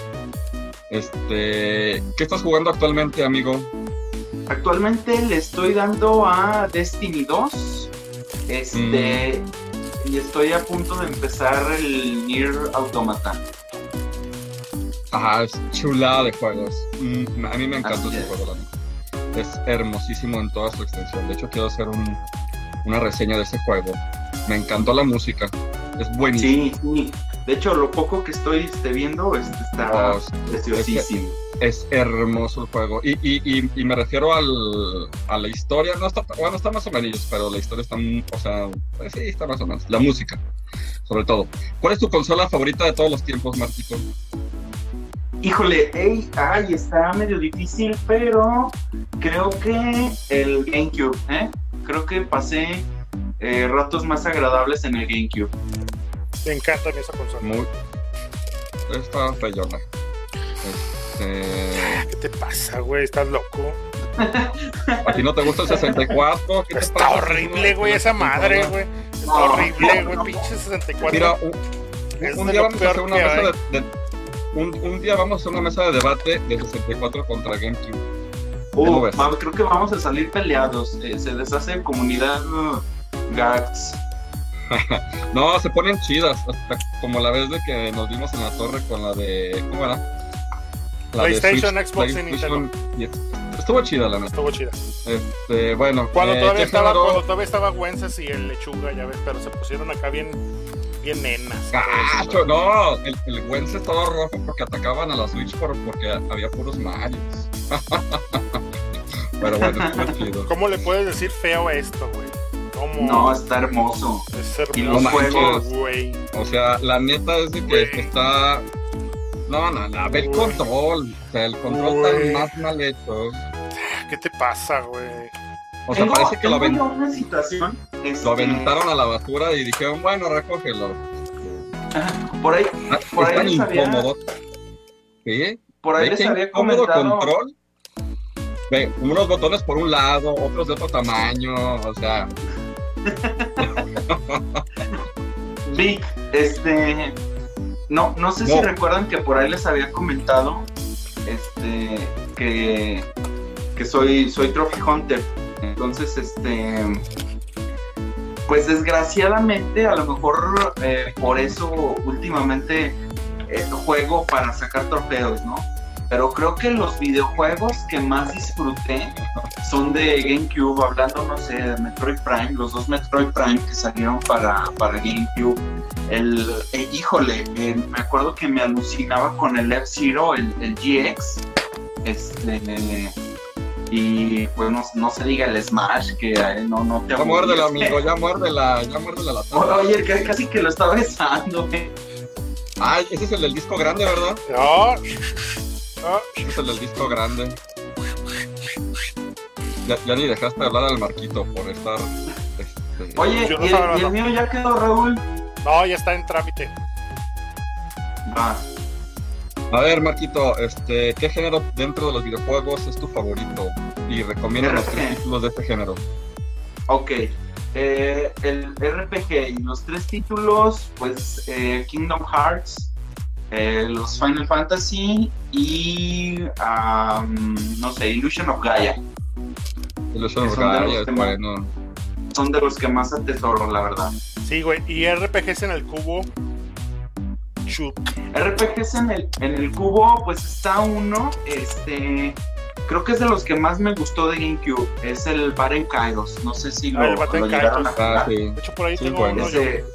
Este, ¿qué estás jugando actualmente, amigo? Actualmente le estoy dando a Destiny 2. Este, mm. Y estoy a punto de empezar el Nier Automata. Ajá, es chulada de juegos. Mm, a mí me encanta ese juego, Es hermosísimo en toda su extensión. De hecho, quiero hacer una reseña de ese juego. Me encantó la música. Es buenísimo. Sí, sí. De hecho, lo poco que estoy este, viendo este, está preciosísimo. Es, hermoso el juego. Y, y, y, me refiero al, a la historia. No está, bueno, está más o menos, pero la historia está, o sea, pues sí, está más o menos. La música, sobre todo. ¿Cuál es tu consola favorita de todos los tiempos, Martito? Híjole, ay, está medio difícil, pero creo que el GameCube, ¿eh? Creo que pasé eh, ratos más agradables en el GameCube. Me encanta esa consola. Muy. Está feyona. Este... ¿Qué te pasa, güey? ¿Estás loco? ¿A ti no te gusta el 64? ¿Qué Está horrible, güey, esa madre, güey. Está horrible, güey, pinche 64. Mira, un, día vamos a hacer una mesa de, un, día vamos a hacer una mesa de debate de 64 contra GameCube. Uh, creo que vamos a salir peleados. Eh, se deshace comunidad uh, gags. no, se ponen chidas, como la vez de que nos vimos en la torre con la de. ¿Cómo era? PlayStation, Xbox y Nintendo. Estuvo chida la neta. Estuvo chida. Este, bueno. Cuando, eh, todavía estaba, cuando todavía estaba Wences y el Lechuga, ya ves, pero se pusieron acá bien, bien nenas. no, el, el estaba rojo porque atacaban a la Switch por, porque había puros Marios. pero bueno, estuvo chido. ¿Cómo le puedes decir feo a esto, güey? No, está hermoso. Es hermoso. Y los juegos, güey. O sea, la neta es de que está. No, no, no, ve el control. O sea, el control está más mal hecho. ¿Qué te pasa, güey? O sea, parece que lo, una situación, lo este, aventaron a la basura y dijeron, bueno, recógelo. Por ahí, ah, por es ahí tan incómodo. ¿Sí? Por ahí les había comentado... control. Ve, unos botones por un lado, otros de otro tamaño, o sea, Vic, este. No, no sé si recuerdan que por ahí les había comentado este, que, que soy, soy Trophy Hunter. Entonces, este. Pues desgraciadamente, a lo mejor eh, por eso últimamente eh, juego para sacar trofeos, ¿no? Pero creo que los videojuegos que más disfruté son de GameCube, hablando, no sé, de Metroid Prime, los dos Metroid Prime que salieron para, para GameCube. El, eh, híjole, eh, me acuerdo que me alucinaba con el F-Zero, el, el GX. Este y pues no, se diga el Smash, que eh, no, no te Ya muérdela, amigo, ya muérdela, ya muérdela la taza. Oye, casi que lo estaba besando, eh. Ay, ese es el del disco grande, ¿verdad? No. Es el disco grande. Ya, ni dejaste hablar al Marquito por estar. Este... Oye, ¿y, el, mío ya quedó, Raúl? No, ya está en trámite. Ah. A ver, Marquito, este, ¿qué género dentro de los videojuegos es tu favorito? Y recomienda los tres títulos de este género. Ok, eh, el RPG y los tres títulos, pues eh, Kingdom Hearts, eh, los Final Fantasy y, no sé, Illusion of Gaia. Illusion of Gaia, es bueno. Son de los que más atesoro, la verdad. Sí, güey, y RPGs en el cubo, RPGs en el, en el cubo, pues está uno, este, creo que es de los que más me gustó de GameCube, es el Baren Kairos, no sé si lo, ah, lo llegaron a ah, De hecho, por ahí tengo eh,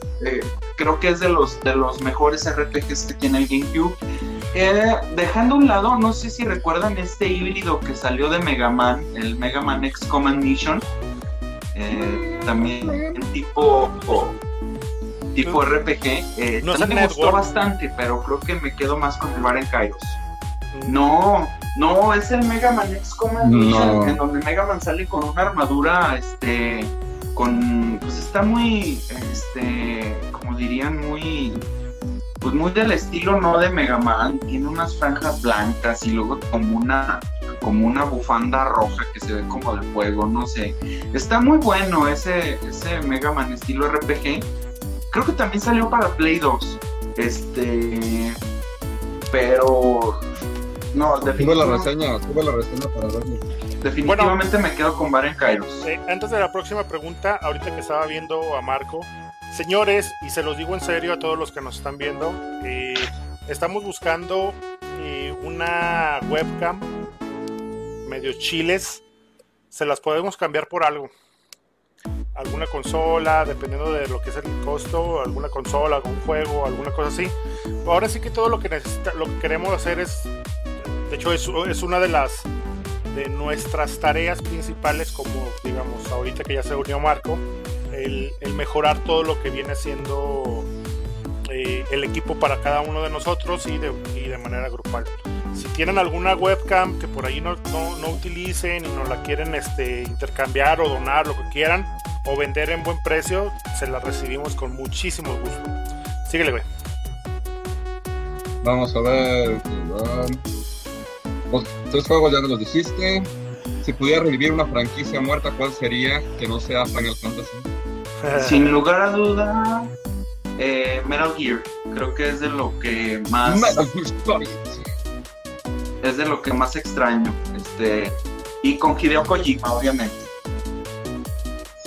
creo que es de los, de los mejores RPGs que tiene el GameCube. Eh, dejando a un lado, no sé si recuerdan este híbrido que salió de Mega Man, el Mega Man X Command Mission. Eh, también tipo tipo RPG. Eh, me gustó bastante, pero creo que me quedo más con el Bar en Kairos. Mm. No, no, es el Mega Man X Command en donde Mega Man sale con una armadura, este, con, pues está muy, este, como dirían, muy, pues muy del estilo, no de Mega Man, tiene unas franjas blancas y luego como una, como una bufanda roja que se ve como de fuego, no sé. Está muy bueno ese, ese Mega Man estilo RPG Creo que también salió para Play 2. Este. Pero. No, definitivamente. la reseña, tuve la reseña para verlo. Definitivamente me quedo con Baren Kairos. Eh, antes de la próxima pregunta, ahorita que estaba viendo a Marco, señores, y se los digo en serio a todos los que nos están viendo, eh, estamos buscando eh, una webcam medio chiles. Se las podemos cambiar por algo alguna consola, dependiendo de lo que es el costo, alguna consola, algún juego, alguna cosa así. Ahora sí que todo lo que necesita, lo que queremos hacer es, de hecho es, es una de las de nuestras tareas principales, como digamos ahorita que ya se unió Marco, el, mejorar todo lo que viene siendo eh, el equipo para cada uno de nosotros y de, y de manera grupal si tienen alguna webcam que por ahí no, no, utilicen y no la quieren este, intercambiar o donar, lo que quieran, o vender en buen precio, se la recibimos con muchísimo gusto. Síguele, güey. Vamos a ver. Los tres juegos ya nos los dijiste. Si pudiera revivir una franquicia muerta, ¿cuál sería que no sea Final Fantasy? Sin lugar a duda, eh, Metal Gear. Creo que es de lo que más. Metal Gear es de lo que más extraño. Este, y con Hideo Kojima, obviamente.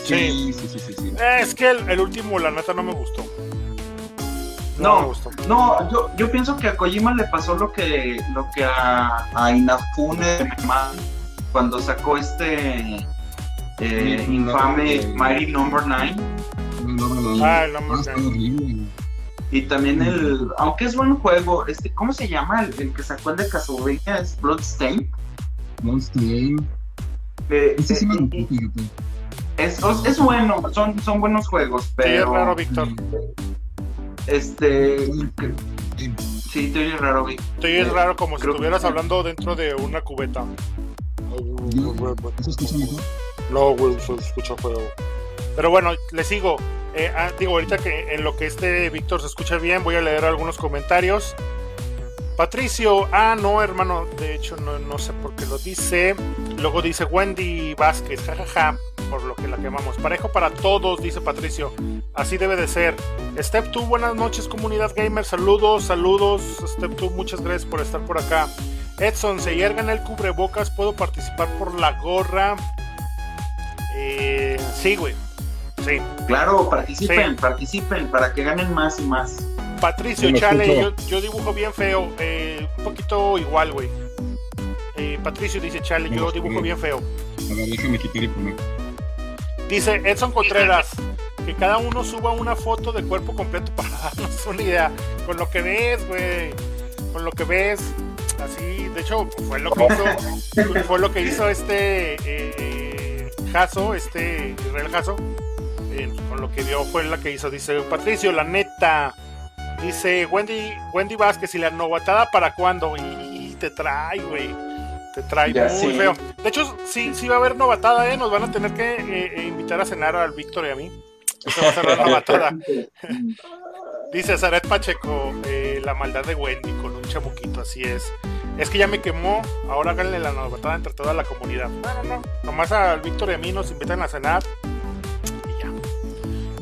Sí, sí, sí, sí. Eh, es que el, último, la neta, no me gustó. No, no, yo, yo, pienso que a Kojima le pasó lo que, lo que a, a Inafune cuando sacó este eh, infame Mighty Number 9. Ah, el Number 9. Y también el, aunque es buen juego, este, ¿cómo se llama? El, que sacó el de Castlevania es Bloodstained. Bloodstained. Eh, sí eh, es, es, bueno, son, son buenos juegos, pero. Sí, es raro, Víctor. Este. Sí, te oyes raro, Víctor. Te oyes raro como si estuvieras hablando dentro de una cubeta. ¿Se escucha mejor? No, güey, se escucha feo. Pero bueno, le sigo. Eh, ah, digo, ahorita que en lo que este Víctor se escucha bien, voy a leer algunos comentarios. Patricio, ah, no, hermano, de hecho no, no sé por qué lo dice. Luego dice Wendy Vázquez, jajaja, por lo que la quemamos. Parejo para todos, dice Patricio. Así debe de ser. Step 2, buenas noches, comunidad gamer. Saludos, saludos. Step 2, muchas gracias por estar por acá. Edson, se en el cubrebocas, puedo participar por la gorra. Eh, sí, güey. Sí. Claro, participen, participen para que ganen más y más. Patricio, chale, yo, dibujo bien feo, eh, un poquito igual, güey. eh, Patricio dice, chale, yo dibujo bien feo. A ver, déjame quitar y poner. Dice Edson Contreras, que cada uno suba una foto de cuerpo completo para darnos una idea. Con lo que ves, güey. Con lo que ves. Así, de hecho, fue lo que hizo, fue lo que hizo este eh, Jaso, este Israel Jaso. Eh, con lo que vio fue la que hizo. Dice Patricio, la neta. Dice Wendy, Wendy Vázquez, y la novatada para cuándo? Y, te trae, güey. Te trae Ya, muy sí. feo. De hecho, sí, sí va a haber novatada, ¿eh? Nos van a tener que eh, eh, invitar a cenar al Víctor y a mí. Esa va a ser la novatada. Dice Zaret Pacheco, eh, la maldad de Wendy con un chamuquito, así es. Es que ya me quemó, ahora háganle la novatada entre toda la comunidad. No, no, no. Nomás al Víctor y a mí nos invitan a cenar. Y ya.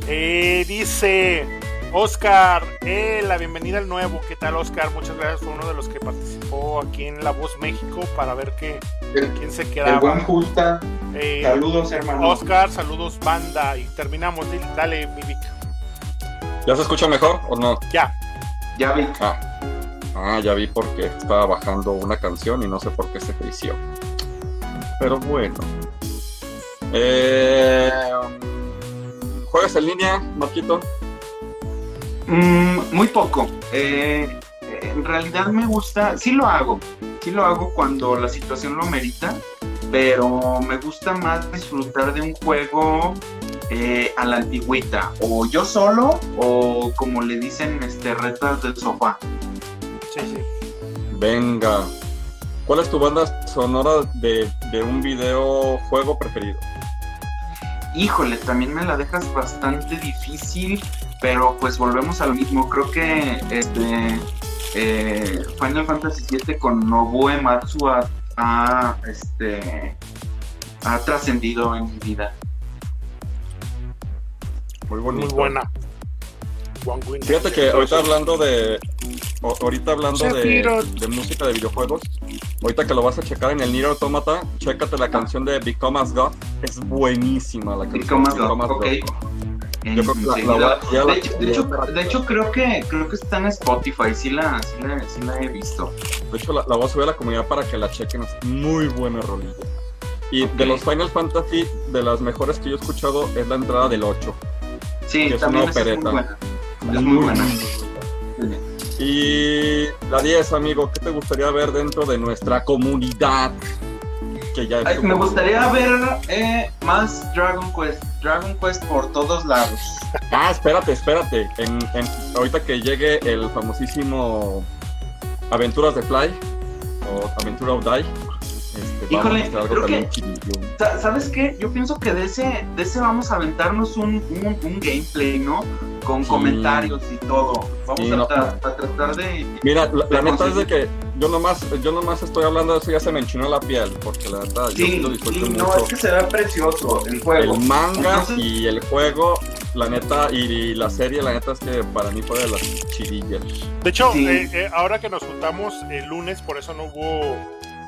Eh, dice Oscar, eh, la bienvenida al nuevo. ¿Qué tal, Oscar? Muchas gracias. Fue uno de los que participó aquí en La Voz México para ver que, El, quién se el quedaba. buen Justa. Eh, Saludos, hermano. Oscar, saludos, banda. Y terminamos. Dale, mi Vic. ¿Ya se escucha mejor o no? Ya. Ya vi. Ah, ah, ya vi porque estaba bajando una canción y no sé por qué se frició. Pero bueno. Eh, ¿Juegas en línea, Marquito? Mm, muy poco. Eh, en realidad me gusta, sí lo hago, sí lo hago cuando la situación lo merita, pero me gusta más disfrutar de un juego eh, a la antigüita, o yo solo, o como le dicen, este, retas del sofá. Sí, sí. Venga. ¿Cuál es tu banda sonora de, de un videojuego preferido? Híjole, también me la dejas bastante difícil, pero pues volvemos a lo mismo. Creo que este eh, Final Fantasy VII con Nobuo Ematsu ha, ha, este, ha trascendido en mi vida. Muy bonito. Muy buena. Fíjate que ahorita hablando de. ahorita hablando de, música de videojuegos, ahorita que lo vas a checar en el Nier Automata, chécate la canción de Become as God. Es buenísima la canción. Become as God, Become as ok. Yo creo que la- Enseguida. la- ya la- de, hecho, de, hecho, de hecho, creo que creo que está en Spotify, sí la, sí la, sí la he visto. De hecho, la, la voy a subir a la comunidad para que la chequen. Es muy buena rolilla. Y de los Final Fantasy, de las mejores que yo he escuchado, es la entrada del 8. Sí, Que es una esa es muy opereta. buena. Es muy buena. Y la 10, amigo, ¿qué te gustaría ver dentro de nuestra comunidad? Que ya es Ay, tu me gustaría ver eh, más Dragon Quest, Dragon Quest por todos lados. Ah, espérate, espérate. En, en- ahorita que llegue el famosísimo Aventuras de Fly o Aventura of Die. Híjole, creo que- ¿Sabes qué? Yo pienso que de ese, de ese vamos a aventarnos un, un, un gameplay, ¿no? Con Sí. comentarios y todo. Vamos Sí, a, no. tra- a tratar de... Mira, la, neta es de que yo nomás, yo nomás estoy hablando de eso y ya se me enchinó la piel, porque la neta yo Sí, lo disfruto sí, no, mucho. es que se ve precioso el juego. el manga Entonces- y el juego, la neta, y, la serie, la neta es que para mí fue de las chidillas. De hecho, Sí. eh, eh, ahora que nos juntamos el lunes, por eso no hubo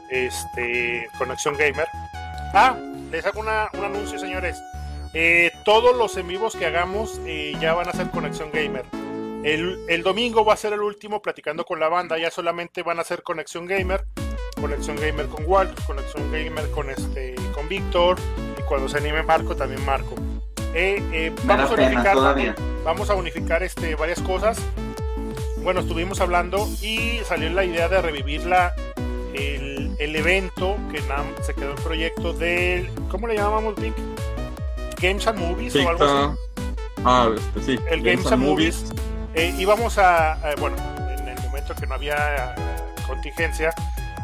este conexión gamer. Ah, les hago una- un anuncio, señores. Eh, todos los en vivos que hagamos eh, ya van a ser conexión gamer. El, el domingo va a ser el último platicando con la banda. Ya solamente van a ser conexión gamer, conexión gamer con Walt, conexión gamer con este con Víctor y cuando se anime Marco también Marco. Eh, eh, vamos a unificar todavía. vamos a unificar este, varias cosas. Bueno, estuvimos hablando y salió la idea de revivir la, el, el evento que se quedó el proyecto del. ¿Cómo le llamamos, Vic? Games and Movies o algo así. Ah, este, sí. El Games and Movies. Eh, íbamos a, eh, bueno, en el momento que no había eh, contingencia,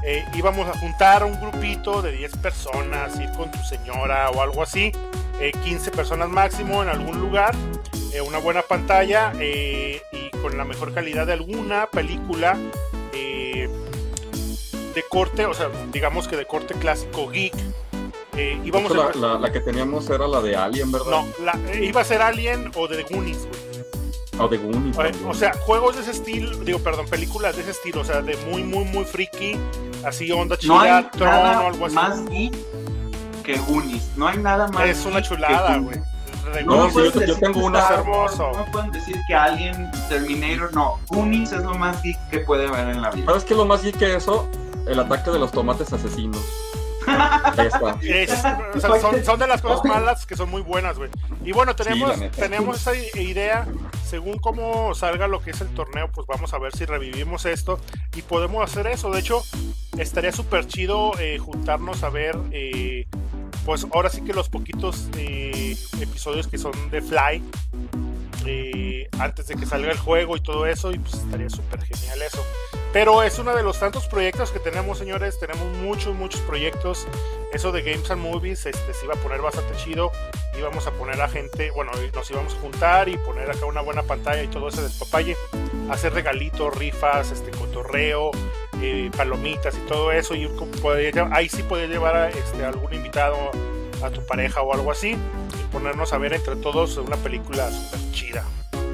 eh, íbamos a juntar un grupito de 10 personas, ir con tu señora o algo así, eh, 15 personas máximo en algún lugar, eh, una buena pantalla eh, y con la mejor calidad de alguna película eh, de corte, o sea, digamos que de corte clásico geek. Eh, íbamos la, la- la que teníamos era la de Alien, ¿verdad? no, la- eh, iba a ser Alien o de Goonies, güey. O de Goonies. O- sea, juegos de ese estilo, digo, perdón, películas de ese estilo, o sea, de muy, muy, muy friki, así onda No hay chida, Tron o nada algo así. más geek que Goonies. No hay nada más Es una chulada, güey. No, puedes yo- yo decir tengo que una- hermoso. No pueden decir que Alien, Terminator, no. Goonies es lo más geek que puede haber en la vida. ¿Sabes qué es lo más geek que eso? El ataque de los tomates asesinos. son, de las cosas malas que son muy buenas, güey. Y bueno, tenemos, tenemos esa idea, según cómo salga lo que es el torneo, pues vamos a ver si revivimos esto y podemos hacer eso. De hecho, estaría súper chido eh, juntarnos a ver, eh, pues ahora sí que los poquitos eh, episodios que son de Fly, antes de que salga el juego y todo eso, y pues estaría súper genial eso. Pero es uno de los tantos proyectos que tenemos, señores. Tenemos muchos, muchos proyectos. Eso de Games and Movies este, se iba a poner bastante chido. Íbamos a poner a gente, bueno, nos íbamos a juntar y poner acá una buena pantalla y todo ese despapalle. Hacer regalitos, rifas, este cotorreo, eh, palomitas y todo eso. Y ahí sí podía llevar a este, algún invitado a tu pareja o algo así. Y ponernos a ver entre todos una película súper chida.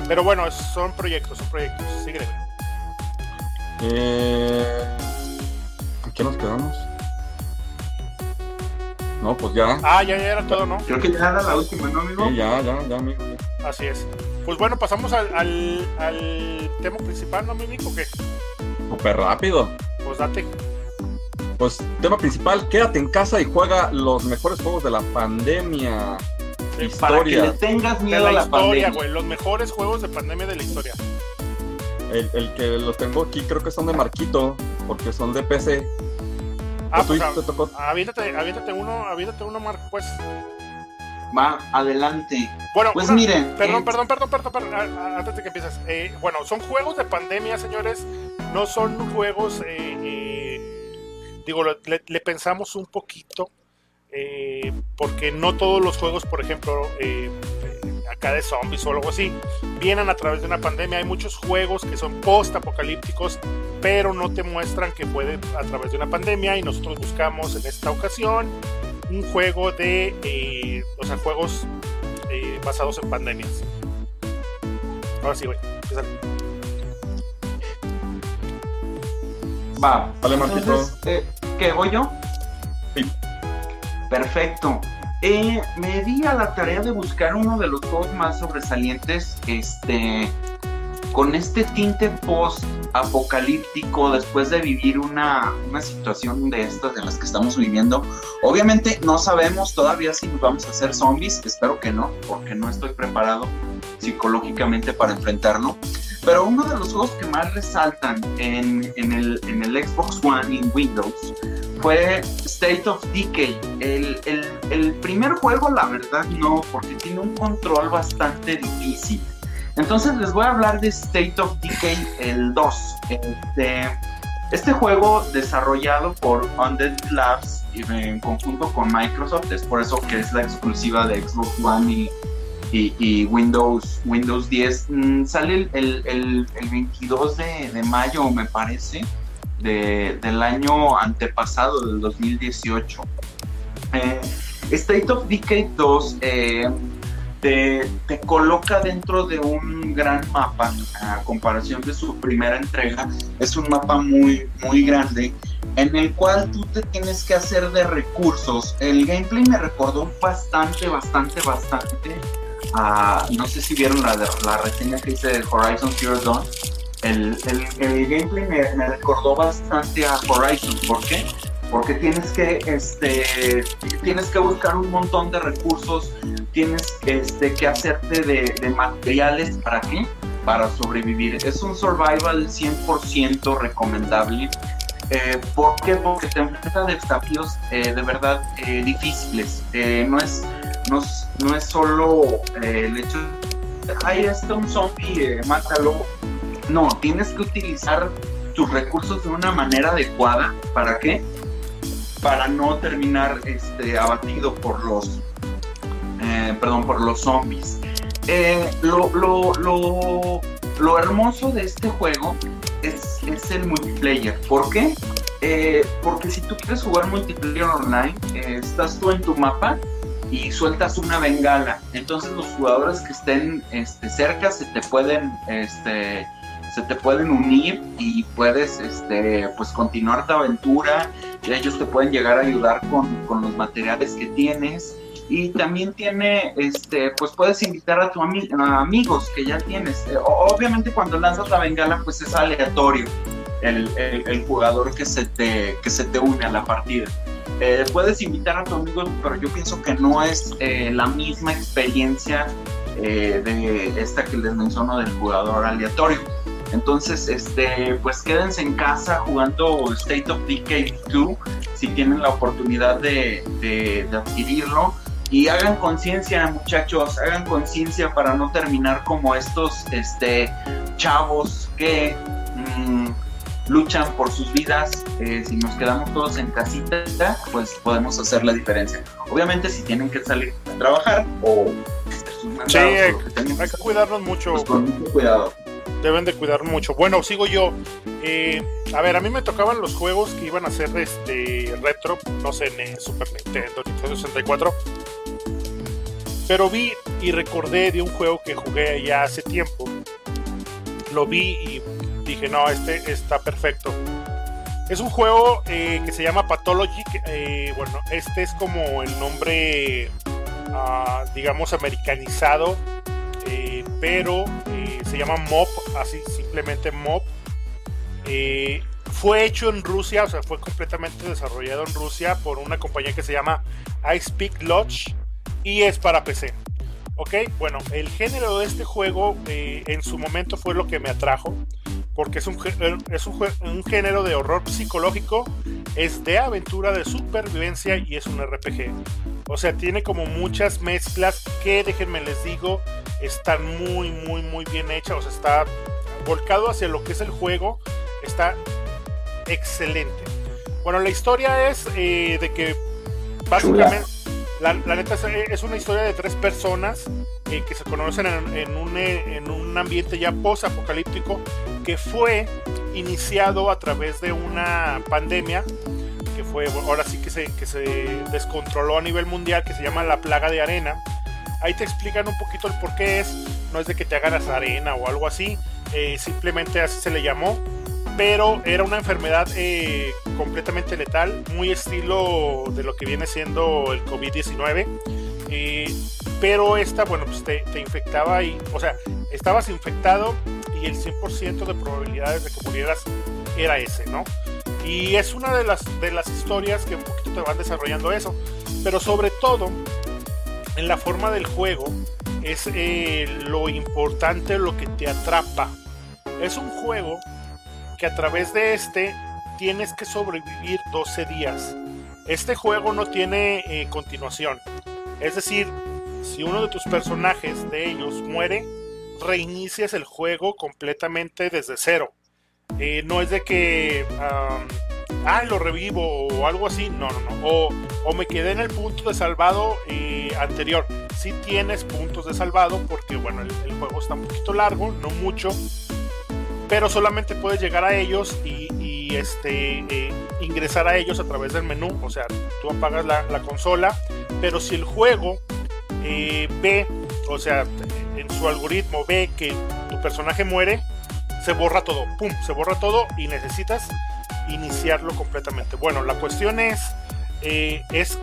Pero bueno, son proyectos, son proyectos. Eh, qué nos quedamos? No, pues ya. Ah, ya, ya era todo, ¿no? Creo que ya era la última, ¿no, amigo? Sí, ya, ya, ya, amigo. Así es. Pues bueno, pasamos al, al, tema principal, ¿no, amigo? ¿Qué? Súper rápido. Pues date. Pues tema principal, quédate en casa y juega los mejores juegos de la pandemia. historia. Para que le tengas miedo de la, a la historia, güey. Los mejores juegos de pandemia de la historia. El, que los tengo aquí creo que son de Marquito, porque son de PC. Ah, pues, te tocó? Aviéntate, aviéntate uno, aviéntate uno, Marco, pues. Va, adelante. Bueno, pues miren. Perdón, perdón, perdón, perdón, perdón, antes de que empieces. Eh, bueno, son juegos de pandemia, señores. No son juegos. Eh, eh, digo, le, le, pensamos un poquito. porque no todos los juegos, por ejemplo, acá de zombies o algo así, vienen a través de una pandemia. Hay muchos juegos que son post-apocalípticos, pero no te muestran que puede a través de una pandemia y nosotros buscamos en esta ocasión un juego de, eh, o sea, juegos eh, basados en pandemias. Ahora sí, güey. Va. Vale, Marquito. Eh, ¿Qué voy yo? Sí. Perfecto. Eh, me di a la tarea de buscar uno de los juegos más sobresalientes, este, con este tinte post-apocalíptico después de vivir una, una, situación de estas de las que estamos viviendo. Obviamente no sabemos todavía si nos vamos a hacer zombies, espero que no, porque no estoy preparado psicológicamente para enfrentarlo. Pero uno de los juegos que más resaltan en, en, el, en el Xbox One y Windows fue State of Decay. El, el, primer juego, la verdad, no, porque tiene un control bastante difícil. Entonces les voy a hablar de State of Decay el 2. Este, este juego desarrollado por Undead Labs en conjunto con Microsoft, es por eso que es la exclusiva de Xbox One y, y, Windows, Windows 10. Mm, sale el, el, el 22 de, de mayo, me parece del año antepasado, del 2018. Eh, State of Decay 2 eh, te, coloca dentro de un gran mapa, a comparación de su primera entrega, es un mapa muy, muy grande en el cual tú te tienes que hacer de recursos. El gameplay me recordó bastante, bastante, bastante. No sé si vieron la, la reseña que hice de Horizon Zero Dawn el, el, gameplay me, recordó bastante a Horizon. ¿Por qué? Porque tienes que, este, tienes que buscar un montón de recursos, tienes este, que hacerte de, materiales para qué? Para sobrevivir. Es un survival 100% recomendable. Eh, ¿Por qué? Porque te enfrentas a desafíos eh, de verdad eh, difíciles. no, es, no, no es solo el hecho de, ahí está un zombie, mátalo no, tienes que utilizar tus recursos de una manera adecuada. ¿Para qué? Para no terminar este, abatido por los, eh, perdón, por los zombies. Eh, lo, lo, hermoso de este juego es, el multiplayer. ¿Por qué? Eh, porque si tú quieres jugar multiplayer online, estás tú en tu mapa y sueltas una bengala. Entonces los jugadores que estén este, cerca se te pueden este, se te pueden unir y puedes este, pues continuar tu aventura. Ellos te pueden llegar a ayudar con, los materiales que tienes. Y también tiene, este, pues puedes invitar a tus amigos que ya tienes. Eh, obviamente cuando lanzas la bengala, pues es aleatorio. el, jugador que se, te, que se te une a la partida. Eh, puedes invitar a tu amigo, pero yo pienso que no es eh, la misma experiencia eh, de esta que les menciono del jugador aleatorio. Entonces, este, pues quédense en casa jugando State of Decay 2 si tienen la oportunidad de, de, adquirirlo. Y hagan conciencia, muchachos, hagan conciencia para no terminar como estos este, chavos que mm, luchan por sus vidas. Eh, si nos quedamos todos en casita, pues podemos hacer la diferencia. Obviamente, si tienen que salir a trabajar o sí, hay, que cuidarnos mucho. Pues con mucho cuidado deben de cuidar mucho. Bueno, sigo yo. Eh, a ver, a mí me tocaban los juegos que iban a ser este retro, no sé, en Super Nintendo, Nintendo 64. Pero vi y recordé de un juego que jugué ya hace tiempo. Lo vi y dije, no, este está perfecto. Es un juego eh, que se llama Pathology. Eh, bueno, este es como el nombre, ah, digamos, americanizado pero eh, se llama Mob, así simplemente Mob. Fue hecho en Rusia, o sea, fue completamente desarrollado en Rusia por una compañía que se llama Icepeak Lodge y es para PC. Ok, bueno, el género de este juego en su momento fue lo que me atrajo, porque es, un, es un, género de horror psicológico, es de aventura, de supervivencia y es un RPG. O sea, tiene como muchas mezclas que, déjenme les digo, están muy, muy, muy bien hechas. O sea, está volcado hacia lo que es el juego, está excelente. Bueno, la historia es eh, de que básicamente la, neta es, una historia de tres personas eh, que se conocen en, un, eh, en un ambiente ya post-apocalíptico que fue iniciado a través de una pandemia que fue, ahora sí que se, que se descontroló a nivel mundial, que se llama la plaga de arena. Ahí te explican un poquito el por qué es, no es de que te hagas arena o algo así, eh, simplemente así se le llamó, pero era una enfermedad completamente letal, muy estilo de lo que viene siendo el COVID-19. Eh, pero esta, bueno, pues te, infectaba y, o sea, estabas infectado y el 100% de probabilidades de que murieras era ese, ¿no? Y es una de las, de las historias que un poquito te van desarrollando eso. Pero sobre todo, en la forma del juego, es eh, lo importante, lo que te atrapa. Es un juego que a través de este tienes que sobrevivir 12 días. Este juego no tiene eh, continuación. Es decir, si uno de tus personajes de ellos muere, reinicias el juego completamente desde cero. Eh, no es de que, ah, lo revivo o algo así, no, no, no. O, me quedé en el punto de salvado eh, anterior. Si tienes puntos de salvado, porque bueno, el, el, juego está un poquito largo, no mucho, pero solamente puedes llegar a ellos y, este, eh, ingresar a ellos a través del menú. O sea, tú apagas la, consola, pero si el juego eh, ve, o sea, en su algoritmo ve que tu personaje muere, se borra todo, pum, se borra todo y necesitas iniciarlo completamente. Bueno, la cuestión es, eh, es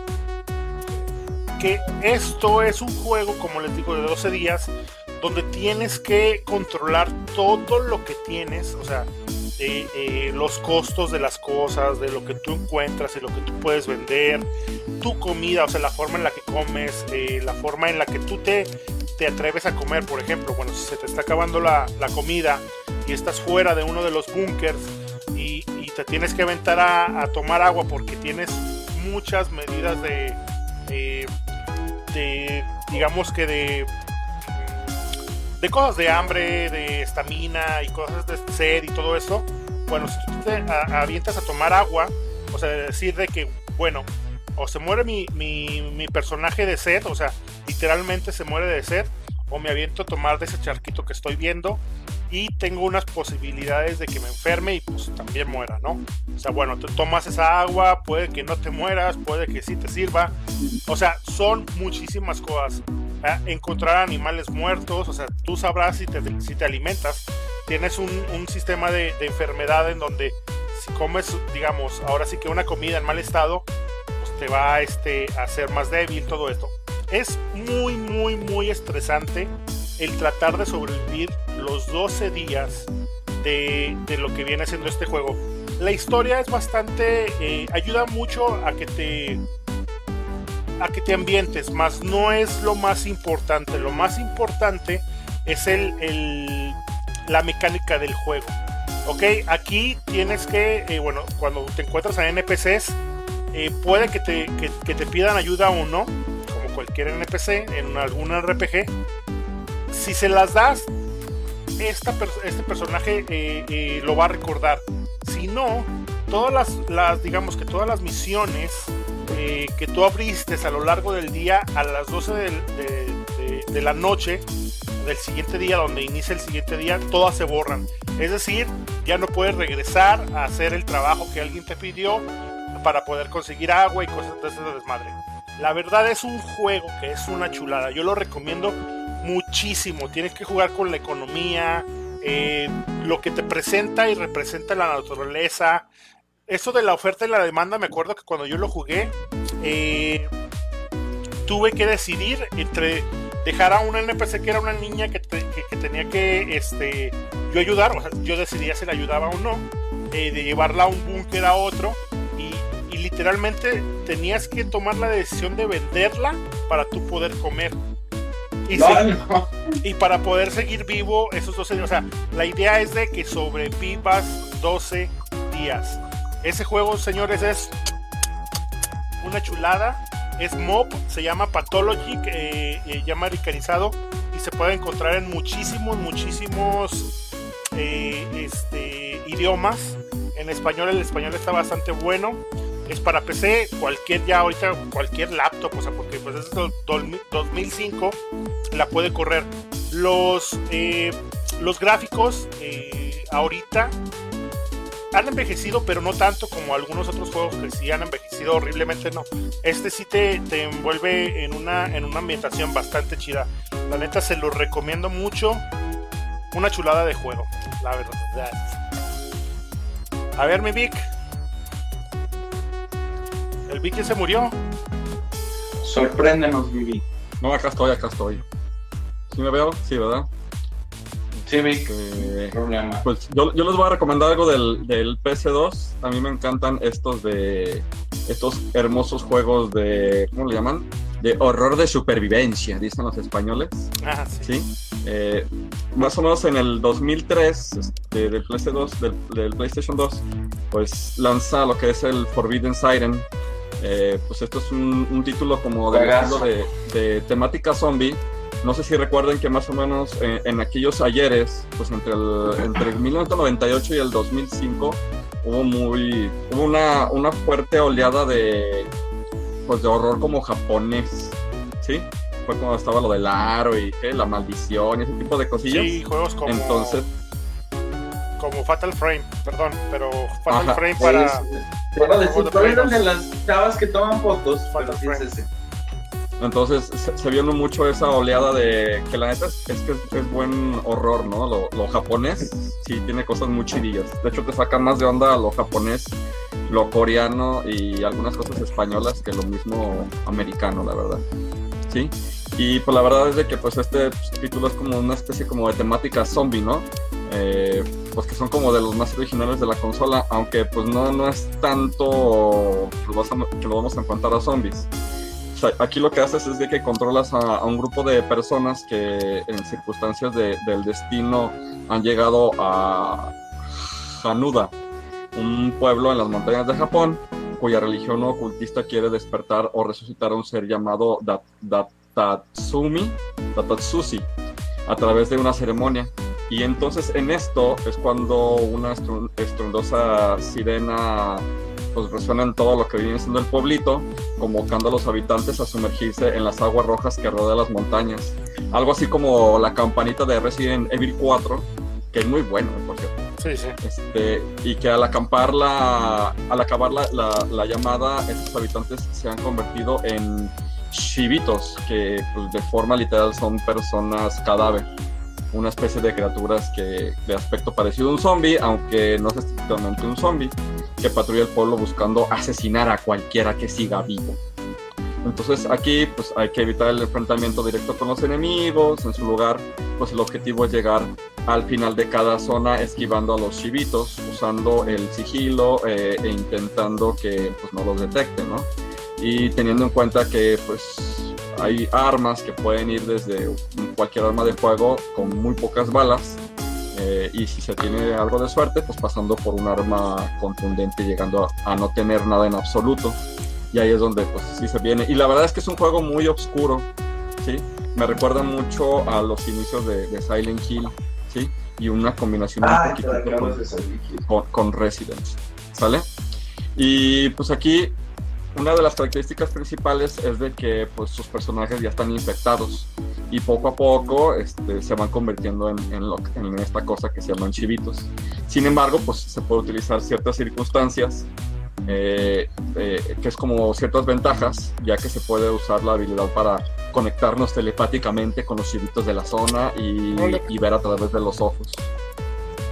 que esto es un juego, como les digo, de 12 días, donde tienes que controlar todo lo que tienes, o sea, eh, los costos de las cosas, de lo que tú encuentras y lo que tú puedes vender, tu comida, o sea, la forma en la que comes, eh, la forma en la que tú te, te atreves a comer, por ejemplo, bueno, si se te está acabando la, comida y estás fuera de uno de los bunkers y, te tienes que aventar a, tomar agua porque tienes muchas medidas de, de digamos que de de cosas de hambre, de estamina y cosas de sed y todo eso, bueno, si tú te avientas a tomar agua, o sea, decir de que, bueno, o se muere mi, mi, personaje de sed, o sea, literalmente se muere de sed, o me aviento a tomar de ese charquito que estoy viendo y tengo unas posibilidades de que me enferme y pues también muera, ¿no? O sea, bueno, tú tomas esa agua, puede que no te mueras, puede que sí te sirva, o sea, son muchísimas cosas. Encontrar animales muertos, o sea, tú sabrás si te, si te alimentas. Tienes un, un sistema de, de, enfermedad en donde si comes, digamos, ahora sí que una comida en mal estado, pues te va este, a hacer más débil, todo esto. Es muy, muy, muy estresante el tratar de sobrevivir los 12 días de, lo que viene haciendo este juego. La historia es bastante, eh, ayuda mucho a que te a que te ambientes, más no es lo más importante. Lo más importante es el, la mecánica del juego. Ok, aquí tienes que, eh, bueno, cuando te encuentras a NPCs, eh, puede que te, que, te, pidan ayuda o no, como cualquier NPC en algún RPG. Si se las das, este personaje eh, lo va a recordar. Si no, todas las, las, digamos que todas las misiones que tú abriste a lo largo del día a las 12 de, de la noche del siguiente día, donde inicia el siguiente día, todas se borran. Es decir, ya no puedes regresar a hacer el trabajo que alguien te pidió para poder conseguir agua y cosas de ese desmadre. La verdad es un juego que es una chulada. Yo lo recomiendo muchísimo. Tienes que jugar con la economía, eh, lo que te presenta y representa la naturaleza. Eso de la oferta y la demanda, me acuerdo que cuando yo lo jugué, eh, tuve que decidir entre dejar a una NPC que era una niña que, tenía que este, yo ayudar, o sea, yo decidía si la ayudaba o no, eh, de llevarla a un búnker a otro y, literalmente tenías que tomar la decisión de venderla para tú poder comer. Y, y para poder seguir vivo esos 12 días. O sea, la idea es de que sobrevivas 12 días. Ese juego, señores, es una chulada es Mob, se llama Pathology, que eh, llama americanizado y se puede encontrar en muchísimos, muchísimos eh, este, idiomas. En español, el español está bastante bueno. Es para PC, cualquier ya ahorita, cualquier laptop, o sea, porque pues es 2005, la puede correr. Los, eh, los gráficos ahorita han envejecido, pero no tanto como algunos otros juegos que sí han envejecido horriblemente, no. Este sí te, te envuelve en una, en una ambientación bastante chida. La neta se lo recomiendo mucho. Una chulada de juego, la verdad. A ver, mi Vic. El Vic se murió. Sorpréndenos, mi Vic. No, acá estoy, acá estoy. ¿Sí me veo? Sí, ¿verdad? Sí, este, problema. Pues yo, les voy a recomendar algo del, del PS2. A mí me encantan estos de estos hermosos juegos de ¿cómo le llaman? De horror de supervivencia, dicen los españoles. Ah, sí. Eh, más o menos en el 2003 este, del, PS2, del, PlayStation 2, pues lanza lo que es el Forbidden Siren. Eh, pues esto es un, título como de, de, de temática zombie no sé si recuerden que más o menos eh, en aquellos ayeres, pues entre el, entre el 1998 y el 2005, hubo muy hubo una, una fuerte oleada de pues de horror como japonés, ¿sí? Fue cuando estaba lo del aro y ¿qué? la maldición y ese tipo de cosillas. Sí, juegos como Entonces como Fatal Frame, perdón, pero Fatal Frame para, para, decir, de las chavas que toman fotos, Fatal Frame. Entonces se, vio mucho esa oleada de que la neta es, que es, buen horror, ¿no? Lo, japonés sí tiene cosas muy chidillas. De hecho te saca más de onda lo japonés, lo coreano y algunas cosas españolas que lo mismo americano, la verdad. ¿Sí? Y pues la verdad es de que pues este título es como una especie como de temática zombie, ¿no? Eh, pues que son como de los más originales de la consola, aunque pues no, no es tanto que lo vamos a encontrar a zombies aquí lo que haces es de que controlas a, un grupo de personas que en circunstancias del destino han llegado a Hanuda, un pueblo en las montañas de Japón, cuya religión ocultista quiere despertar o resucitar a un ser llamado Datatsumi, Datatsushi, a través de una ceremonia. Y entonces en esto es cuando una estruendosa sirena pues resuena en todo lo que viene siendo el pueblito, convocando a los habitantes a sumergirse en las aguas rojas que rodean las montañas. Algo así como la campanita de Resident Evil 4, que es muy bueno, por cierto. Sí, sí. Este, y que al acampar la, al acabar la, la, llamada, estos habitantes se han convertido en chivitos, que pues, de forma literal son personas cadáver una especie de criaturas que de aspecto parecido a un zombie, aunque no es estrictamente un zombie que patrulla el pueblo buscando asesinar a cualquiera que siga vivo. Entonces aquí pues hay que evitar el enfrentamiento directo con los enemigos, en su lugar pues el objetivo es llegar al final de cada zona esquivando a los chivitos, usando el sigilo eh, e intentando que pues no los detecten, ¿no? Y teniendo en cuenta que pues hay armas que pueden ir desde cualquier arma de fuego con muy pocas balas eh, y si se tiene algo de suerte pues pasando por un arma contundente llegando a, a no tener nada en absoluto y ahí es donde pues sí se viene. Y la verdad es que es un juego muy oscuro, ¿sí? Me recuerda mucho a los inicios de, Silent Hill, ¿sí? Y una combinación un ah, poquito con, con, Resident, ¿sale? Y pues aquí una de las características principales es de que pues sus personajes ya están infectados y poco a poco este, se van convirtiendo en, en, lo, en, esta cosa que se llaman chivitos. Sin embargo, pues se puede utilizar ciertas circunstancias eh, eh, que es como ciertas ventajas, ya que se puede usar la habilidad para conectarnos telepáticamente con los chivitos de la zona y, ver a través de los ojos.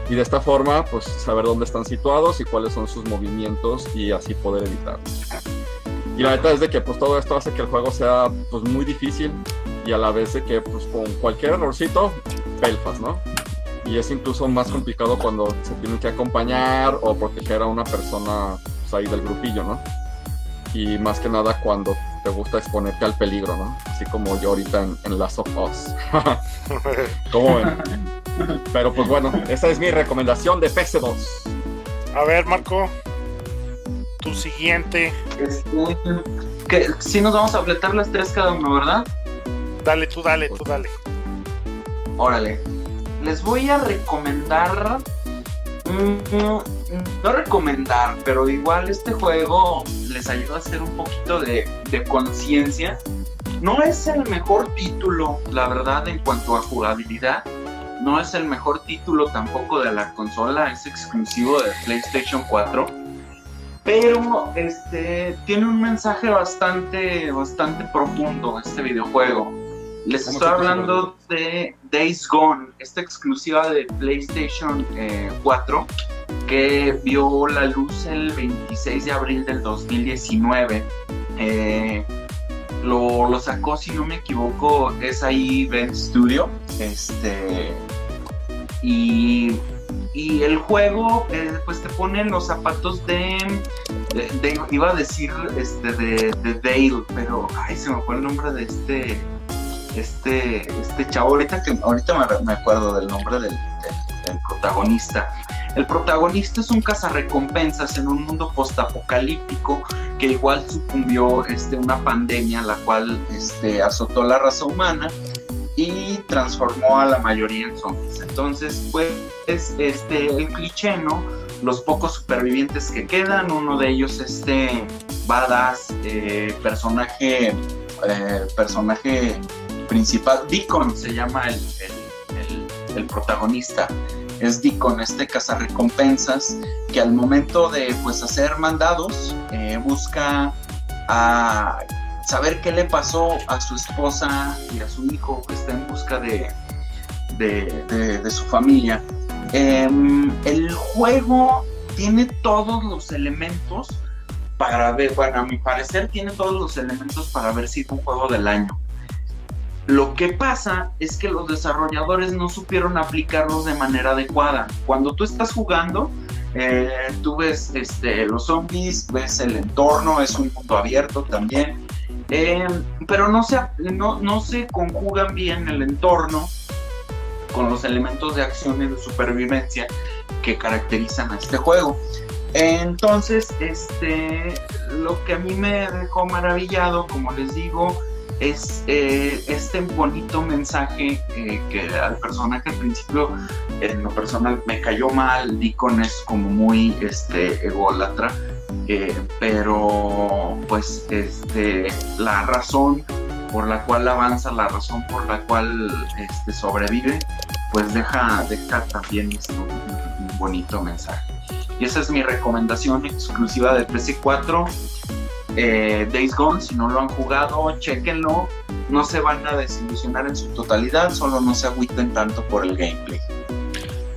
Y de esta forma, pues saber dónde están situados y cuáles son sus movimientos y así poder evitarlos. Y la verdad es de que pues todo esto hace que el juego sea pues muy difícil y a la vez de que pues con cualquier errorcito, pelfas, ¿no? Y es incluso más complicado cuando se tiene que acompañar o proteger a una persona pues, ahí del grupillo, ¿no? Y más que nada cuando te gusta exponerte al peligro, ¿no? Así como yo ahorita en, en Last of Us. ¿Cómo ven? Pero pues bueno, esa es mi recomendación de PC2. A ver, Marco, tu siguiente. Este, que si nos vamos a fletar las tres cada uno, ¿verdad? Dale, tú dale, tú dale. Órale. Les voy a recomendar no recomendar, pero igual este juego les ayuda a hacer un poquito de, conciencia. No es el mejor título, la verdad, en cuanto a jugabilidad. No es el mejor título tampoco de la consola, es exclusivo de PlayStation 4. Pero este tiene un mensaje bastante, bastante profundo este videojuego les estoy hablando de Days Gone, esta exclusiva de PlayStation 4 eh, que vio la luz el 26 de abril del 2019. Eh, lo, sacó, si no me equivoco, es ahí Ben Studio. Este, y, el juego, eh, pues te pone los zapatos de, iba a decir este, de, de Dale, pero ay, se me fue el nombre de este este, este chavo, ahorita, que, ahorita me, acuerdo del nombre del, protagonista. El protagonista es un cazarrecompensas en un mundo postapocalíptico que igual sucumbió este, una pandemia la cual este, azotó la raza humana y transformó a la mayoría en zombies. Entonces, pues, este, el cliché, ¿no? Los pocos supervivientes que quedan, uno de ellos, este badass, eh, personaje, eh, personaje principal, Deacon se llama el, el, protagonista. Es Deacon, este cazarrecompensas, que al momento de pues hacer mandados eh, busca a saber qué le pasó a su esposa y a su hijo, que está en busca de, de, su familia. Em, el juego tiene todos los elementos para ver, bueno, a mi parecer tiene todos los elementos para ver si es un juego del año. Lo que pasa es que los desarrolladores no supieron aplicarlos de manera adecuada. Cuando tú estás jugando, eh, tú ves este, los zombies, ves el entorno, es un mundo abierto también, eh, pero no se, no, no se conjugan bien el entorno con los elementos de acción y de supervivencia que caracterizan a este juego. Entonces, este, lo que a mí me dejó maravillado, como les digo, es eh, este bonito mensaje eh, que al personaje al principio en lo personal me cayó mal, Deacon es como muy este, ególatra, eh, pero pues este, la razón por la cual avanza, la razón por la cual este, sobrevive, pues deja, deja también un, un bonito mensaje. Y esa es mi recomendación exclusiva de PC4 eh, Days Gone, si no lo han jugado, chequenlo. No se van a desilusionar en su totalidad, solo no se agüiten tanto por el gameplay.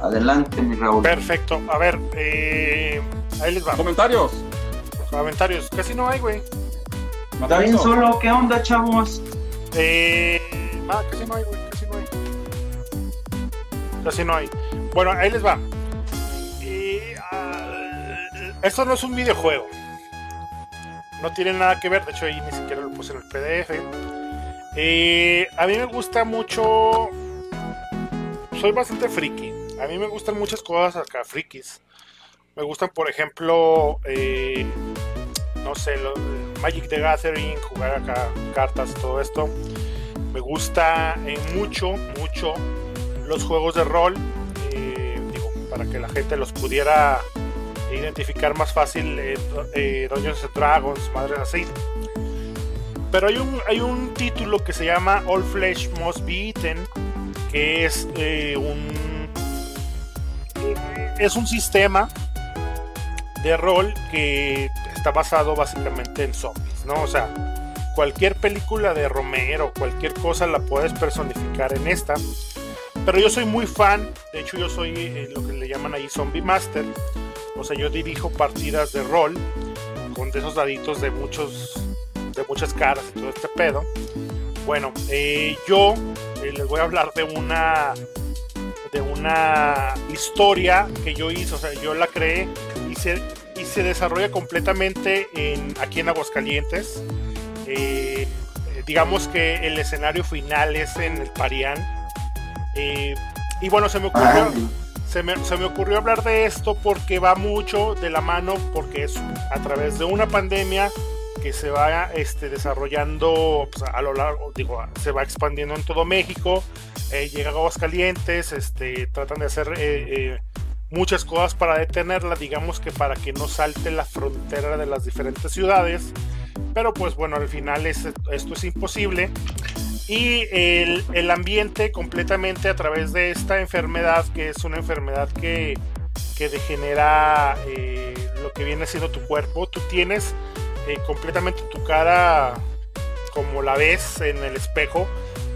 Adelante, mi Raúl. Perfecto. A ver, eh, ahí les va. Comentarios. Comentarios. Casi no hay, güey. ¿Está bien solo? ¿Qué onda, chavos? Eh, ah, casi no hay, güey, casi no hay. Casi no hay. Bueno, ahí les va. Uh, esto no es un videojuego. No tiene nada que ver, de hecho ahí ni siquiera lo puse en el PDF. A mí me gusta mucho. Soy bastante friki. A mí me gustan muchas cosas acá, frikis. Me gustan, por ejemplo, eh, no sé, Magic the Gathering, jugar acá cartas, todo esto. Me gusta eh, mucho, mucho los juegos de rol. Eh, digo, para que la gente los pudiera identificar más fácil, eh, Dungeons and Dragons, madres así. Pero hay un, hay un título que se llama All Flesh Must Be Eaten, que es un es un sistema de rol que está basado básicamente en zombies, ¿no? O sea, cualquier película de Romero, cualquier cosa la puedes personificar en esta. Pero yo soy muy fan, de hecho yo soy eh, lo que le llaman ahí Zombie Master. O sea, yo dirijo partidas de rol con esos daditos de muchos de muchas caras y todo este pedo. Bueno, eh, yo eh, les voy a hablar de una de una historia que yo hice, o sea, yo la creé, hice y se desarrolla completamente en, aquí en Aguascalientes. Eh, digamos que el escenario final es en el Parián. Y bueno, se me ocurrió. Se me, se me, ocurrió hablar de esto porque va mucho de la mano, porque es a través de una pandemia que se va este, desarrollando pues, a lo largo, digo, se va expandiendo en todo México, eh, llega a Aguascalientes, este, tratan de hacer muchas cosas para detenerla, digamos que para que no salte la frontera de las diferentes ciudades. Pero pues bueno, al final esto es imposible. Y el, ambiente completamente a través de esta enfermedad, que es una enfermedad que, que degenera eh, lo que viene siendo tu cuerpo. Tú tienes eh, completamente tu cara como la ves en el espejo,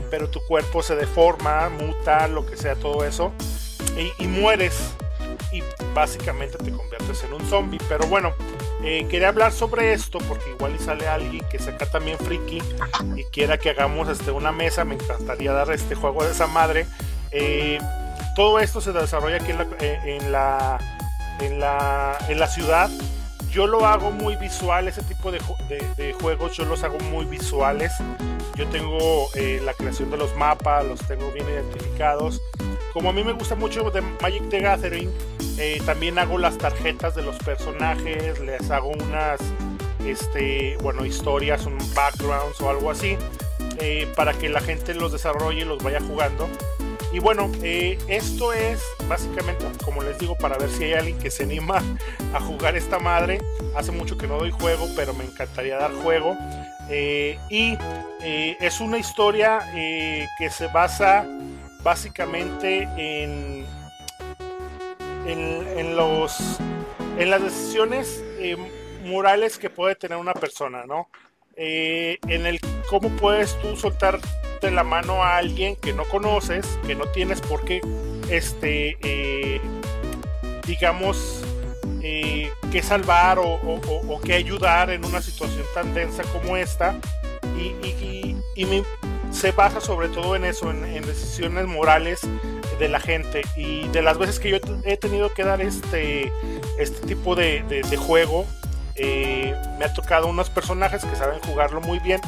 pero tu cuerpo se deforma, muta, lo que sea, todo eso. y mueres y básicamente te conviertes en un zombie. Pero bueno, eh, quería hablar sobre esto porque igual y sale alguien que saca también friki y quiera que hagamos este, una mesa. Me encantaría dar este juego de esa madre. Eh, todo esto se desarrolla aquí en la, eh, en la, en la, en la ciudad. Yo lo hago muy visual, ese tipo de, juegos yo los hago muy visuales. Yo tengo la creación de los mapas, los tengo bien identificados. Como a mí me gusta mucho de Magic the Gathering, eh, también hago las tarjetas de los personajes, les hago unas, este, bueno, historias, un backgrounds o algo así, eh, para que la gente los desarrolle y los vaya jugando. Y bueno, eh, esto es básicamente, como les digo, para ver si hay alguien que se anima a jugar esta madre. Hace mucho que no doy juego, pero me encantaría dar juego. y es una historia que se basa básicamente en, en, los, en las decisiones eh, morales que puede tener una persona, ¿no? Eh, en el cómo puedes tú soltar de la mano a alguien que no conoces, que no tienes por qué, este, eh, digamos, que salvar o, o, que ayudar en una situación tan densa como esta. Y, y, y, y se basa sobre todo en eso, en, decisiones morales de la gente. Y de las veces que yo he tenido que dar este, este tipo de, juego, eh, me ha tocado unos personajes que saben jugarlo muy bien.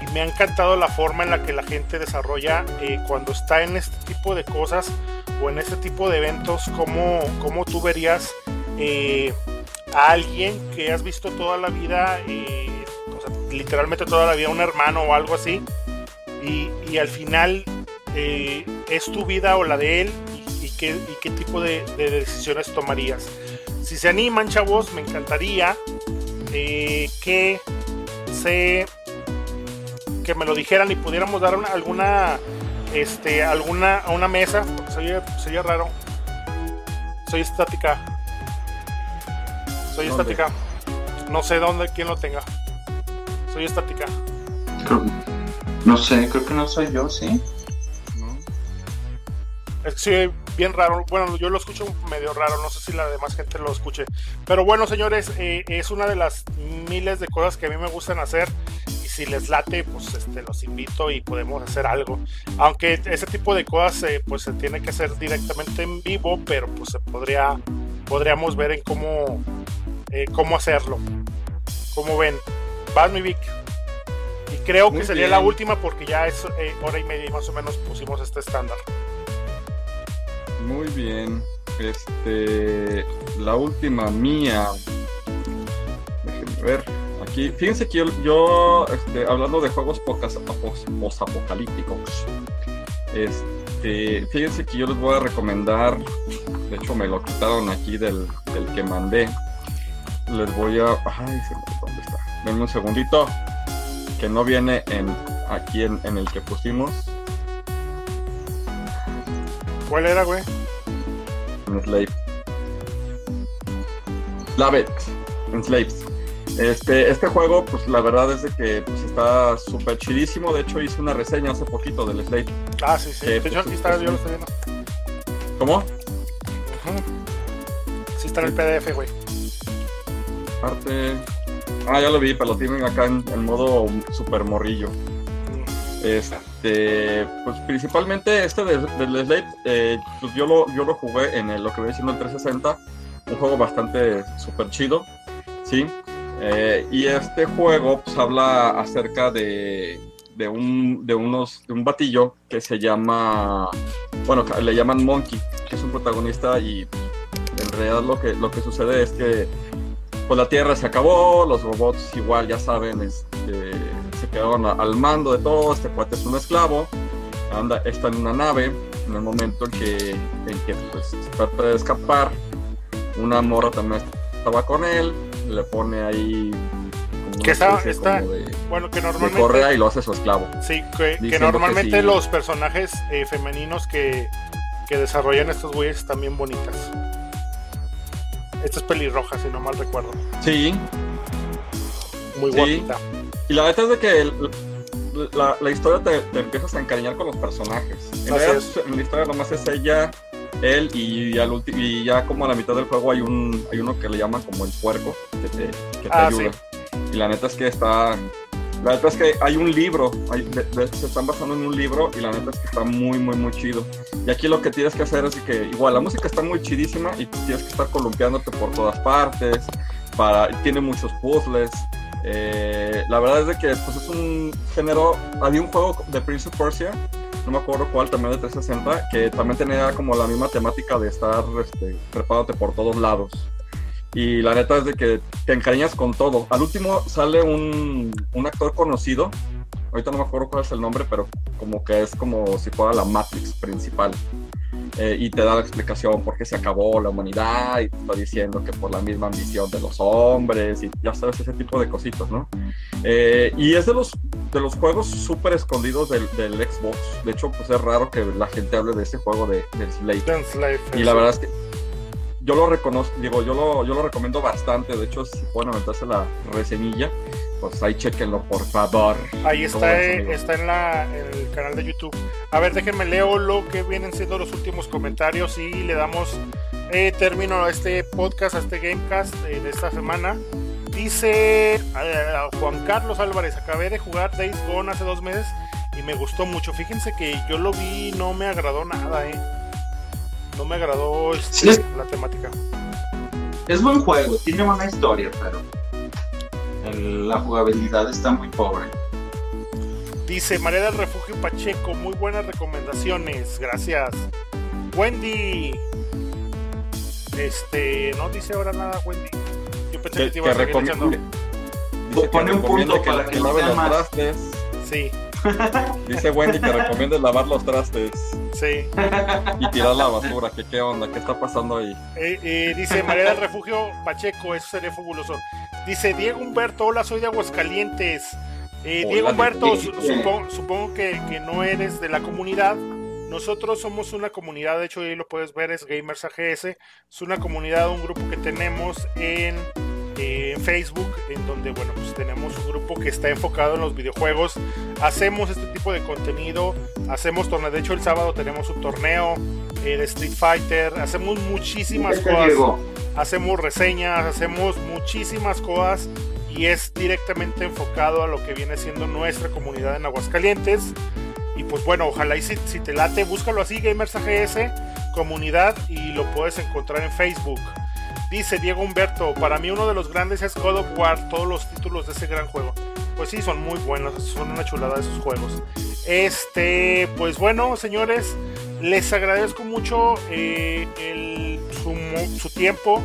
Y me ha encantado la forma en la que la gente desarrolla eh, cuando está en este tipo de cosas o en este tipo de eventos, como, como tú verías eh, a alguien que has visto toda la vida, literalmente toda la vida, un hermano o algo así, y, al final eh, es tu vida o la de él y, qué, tipo de, decisiones tomarías. Si se animan, chavos, me encantaría eh, que se que me lo dijeran y pudiéramos dar alguna este alguna a una mesa sería, sería raro. Soy estática. Soy estática. No sé dónde quién lo tenga. Soy estática no sé, creo que no soy yo, ¿sí? Sí, bien raro. Bueno, yo lo escucho medio raro, no sé si la demás gente lo escuche. Pero bueno, señores, eh, es una de las miles de cosas que a mí me gustan hacer. si les late, pues este, los invito y podemos hacer algo. Aunque ese tipo de cosas eh, pues se tiene que hacer directamente en vivo, pero pues se podría, podríamos ver en cómo, eh, cómo hacerlo. Como ven, vas mi Vic. Y creo que sería la última porque ya es eh, hora y media y más o menos pusimos este estándar. Muy bien. Este, la última mía. Déjenme ver. Aquí, fíjense que yo, este, hablando de juegos post-apocalípticos, este, fíjense que yo les voy a recomendar, de hecho me lo quitaron aquí del, del que mandé. Les voy a. Ay, ¿dónde está? Denme un segundito. Que no viene en aquí en, en el que pusimos. ¿Cuál era, güey? Enslave. Slaves. Enslaves. Este, este juego, pues la verdad es de que pues, está súper chidísimo. De hecho, hice una reseña hace poquito del Slave. Ah, sí, sí. De hecho, pues, aquí está, pues, yo lo estoy viendo. ¿Cómo? Sí está en el PDF, güey. Parte. Ah, ya lo vi, pero lo tienen acá en, en modo super morrillo. Este, pues principalmente este de- del Slave, eh, pues yo lo, yo lo jugué en el- lo que viene siendo el 360, un juego bastante súper chido, ¿sí? Eh, y este juego pues habla acerca de, de, un, de, unos, de un batillo que se llama, bueno, le llaman Monkey, que es un protagonista y en realidad lo que, lo que sucede es que pues la Tierra se acabó, los robots igual ya saben, este, se quedaron al mando de todo, este cuate es un esclavo, anda, está en una nave, en el momento en que, en que pues, trata de escapar, una morra también estaba con él, le pone ahí como Que está- especie está- como de, Bueno, que normalmente. correa y lo hace su esclavo. Sí, que, normalmente que sí. los personajes eh, femeninos que, que desarrollan estos güeyes están bien bonitas. Esta es pelirroja, si no mal recuerdo. Sí, Muy Sí. guapita. Y la neta es de que el- la, la historia te, te empiezas a encariñar con los personajes. En realidad, la historia nomás es ella, él y, al ulti- y ya como a la mitad del juego hay un hay uno que le llaman como el puerco que te, que te Ah, ayuda. Y la neta es que está... La neta es que hay un libro, se están basando en un libro y la neta es que está muy, muy, muy chido. Y aquí lo que tienes que hacer es que igual la música está muy chidísima y tienes que estar columpiándote por todas partes, para, tiene muchos puzzles. Eh, la verdad es de que pues, es un género. Había un juego de Prince of Persia, no me acuerdo cuál, también de 360, que también tenía como la misma temática de estar este, trepándote por todos lados. Y la neta es de que te encariñas con todo. Al último sale un, un actor conocido, ahorita no me acuerdo cuál es el nombre, pero como que es como si fuera la Matrix principal. Eh, y te da la explicación por qué se acabó la humanidad y te está diciendo que por la misma ambición de los hombres y ya sabes ese tipo de cositas, ¿no? Eh, y es de los, de los juegos súper escondidos del, del Xbox. De hecho, pues es raro que la gente hable de ese juego de, del Slave. Y la verdad es que yo lo reconozco, digo, yo lo, yo lo recomiendo bastante. De hecho, si pueden aventarse la reseñilla, pues ahí chequenlo, por favor. Ahí ¿Cómo está, eh, está en, la, el canal de YouTube. A ver, déjenme leo lo que vienen siendo los últimos comentarios y le damos eh, término a este podcast, a este Gamecast eh, de esta semana. Dice eh, Juan Carlos Álvarez, acabé de jugar Days Gone hace dos meses y me gustó mucho. Fíjense que yo lo vi y no me agradó nada, eh. No me agradó este, Sí. la temática. Es buen juego, tiene buena historia, pero el- la jugabilidad está muy pobre. Dice María del Refugio Pacheco, muy buenas recomendaciones, gracias. Wendy. Este, no dice ahora nada, Wendy. Yo pensé que, Que, te iba a seguir recomiende, echando. dice que Pone un punto que, para que lave los más. trastes. Sí, Dice Wendy que recomiende lavar los trastes sí. y tirar la basura. Que qué onda, qué está pasando ahí. Eh, eh, dice María del Refugio Pacheco, eso sería fabuloso. Dice Diego Humberto, hola, soy de Aguascalientes. Eh, Hola, Diego Humberto, su- supongo, supongo que, que no eres de la comunidad. Nosotros somos una comunidad, de hecho ahí lo puedes ver, es Gamers AGS. Es una comunidad, un grupo que tenemos en, eh, en Facebook, en donde, bueno, pues tenemos un grupo que está enfocado en los videojuegos. Hacemos este tipo de contenido, hacemos torneos. De hecho, el sábado tenemos un torneo eh, de Street Fighter. Hacemos muchísimas Este cosas hacemos reseñas, hacemos muchísimas cosas y es directamente enfocado a lo que viene siendo nuestra comunidad en Aguascalientes. Y pues bueno, ojalá y si, si te late, búscalo así, Gamers AGS, comunidad, y lo puedes encontrar en Facebook. Dice Diego Humberto, para mí uno de los grandes es God of War, todos los títulos de ese gran juego. Pues sí, son muy buenos, son una chulada esos juegos. Este, pues bueno, señores, les agradezco mucho eh, su, su, tiempo.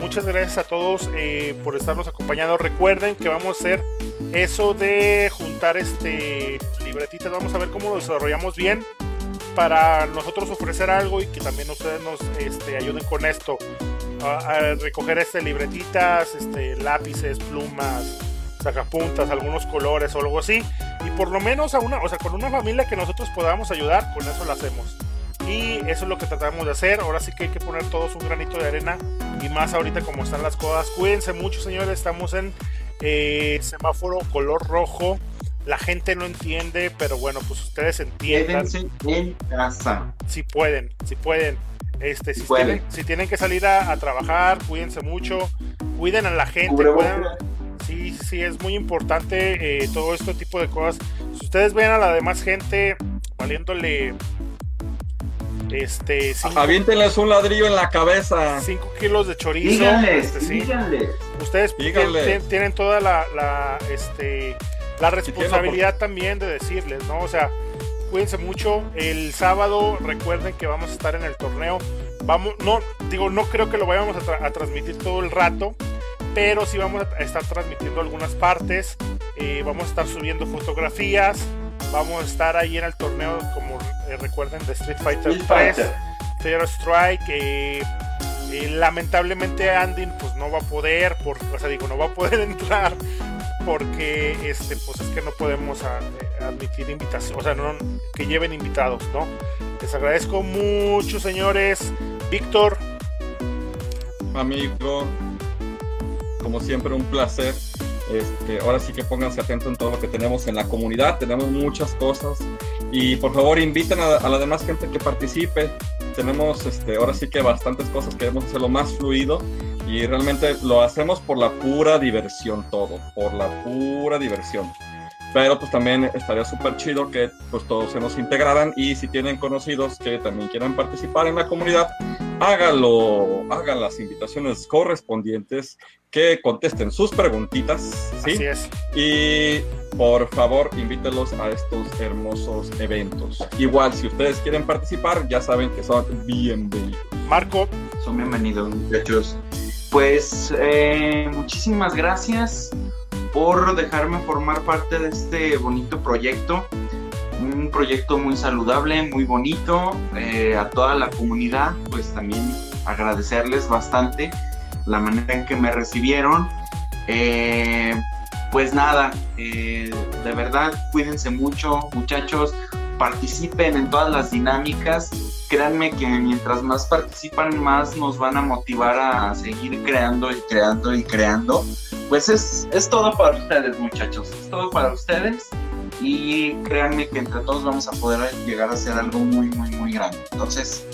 Muchas gracias a todos eh, por estarnos acompañando. Recuerden que vamos a hacer eso de juntar este libretitas. Vamos a ver cómo lo desarrollamos bien para nosotros ofrecer algo y que también ustedes nos este, ayuden con esto. A, recoger este libretitas, este, lápices, plumas, sacapuntas, algunos colores o algo así. Y por lo menos a una, o sea, con una familia que nosotros podamos ayudar, con eso lo hacemos. Y eso es lo que tratamos de hacer. Ahora sí que hay que poner todos un granito de arena. Y más ahorita como están las cosas. Cuídense mucho, señores. Estamos en eh, semáforo color rojo. La gente no entiende, pero bueno, pues ustedes entiendan. Quédense en casa. Si pueden, si pueden. Este, si, tienen, si tienen que salir a, a, trabajar, cuídense mucho. Cuiden a la gente. Cuiden, sí, sí, es muy importante eh, todo este tipo de cosas. Si ustedes ven a la demás gente valiéndole este, cinco, Aviéntenles un ladrillo en la cabeza. 5 kilos de chorizo. Díganles, este, ¿sí? díganles. Ustedes díganles. Tienen, toda la, la, este, la responsabilidad si también de decirles, ¿no? O sea, cuídense mucho. El sábado recuerden que vamos a estar en el torneo. Vamos, no, digo, no creo que lo vayamos a, tra a transmitir todo el rato, pero sí vamos a estar transmitiendo algunas partes. Eh, vamos a estar subiendo fotografías. Vamos a estar ahí en el torneo, como eh, recuerden, de Street Fighter 3, Zero Strike. Eh, lamentablemente Andy pues no va a poder, por, o sea, digo, no va a poder entrar porque este pues es que no podemos a, admitir invitaciones, o sea, no, que lleven invitados, ¿no? Les agradezco mucho, señores. Víctor. Amigo, como siempre un placer. Este, ahora sí que pónganse atentos en todo lo que tenemos en la comunidad, tenemos muchas cosas y por favor inviten a, a la demás gente que participe. Tenemos este, ahora sí que bastantes cosas, queremos hacerlo más fluido y realmente lo hacemos por la pura diversión todo, por la pura diversión. Pero pues también estaría súper chido que pues todos se nos integraran y si tienen conocidos que también quieran participar en la comunidad, háganlo, hagan las invitaciones correspondientes, que contesten sus preguntitas, ¿sí? Así es. Y por favor, invítelos a estos hermosos eventos. Igual, si ustedes quieren participar, ya saben que son bienvenidos. Marco. Son bienvenidos, muchachos. Pues eh, muchísimas gracias por dejarme formar parte de este bonito proyecto. Un proyecto muy saludable, muy bonito. Eh, a toda la comunidad, pues también agradecerles bastante la manera en que me recibieron. Eh, pues nada, de verdad, cuídense mucho, muchachos. Participen en todas las dinámicas. Créanme que mientras más participan, más nos van a motivar a seguir creando y creando y creando pues es, es todo para ustedes, muchachos. Es todo para ustedes. Y créanme que entre todos vamos a poder llegar a hacer algo muy, muy, muy grande. Entonces,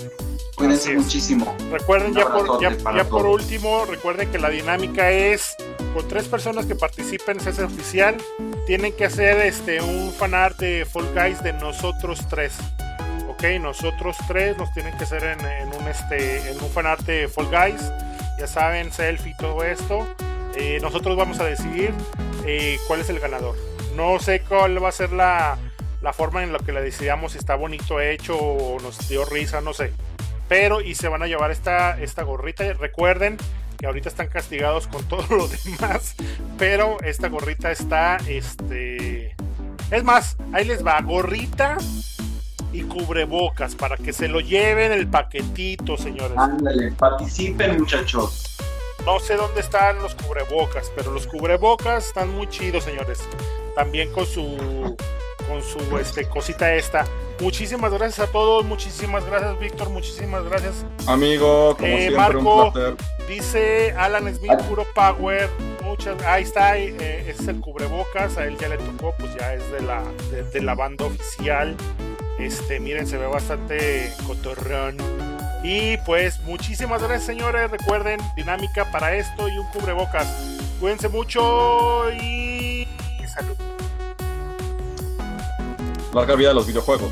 cuídense muchísimo. Recuerden, ya, por, ya, ya por último, recuerden que la dinámica es con tres personas que participen, se hace oficial. Tienen que hacer este un fanart de Fall Guys de nosotros tres. Ok, nosotros tres nos tienen que hacer en, un este en un fanart de Fall Guys. Ya saben, selfie todo esto. Eh, nosotros vamos a decidir eh, cuál es el ganador. No sé cuál va a ser la, la forma en la que la decidamos, si está bonito hecho o nos dio risa, no sé. Pero y se van a llevar esta, esta gorrita. Recuerden que ahorita están castigados con todo lo demás. Pero esta gorrita está, este... Es más, ahí les va, gorrita y cubrebocas para que se lo lleven el paquetito, señores. Ándale, participen muchachos. No sé dónde están los cubrebocas, pero los cubrebocas están muy chidos, señores. También con su con su este cosita esta. Muchísimas gracias a todos, muchísimas gracias Víctor, muchísimas gracias. Amigo, como eh, siempre Marco, un placer. Dice Alan Smith, puro power. Muchas, ahí está, eh, ese es el cubrebocas, a él ya le tocó, pues ya es de la, de, de la banda oficial. Este, miren, se ve bastante cotorrón. Y pues muchísimas gracias señores. Recuerden, dinámica para esto y un cubrebocas. Cuídense mucho y salud. Larga vida a los videojuegos.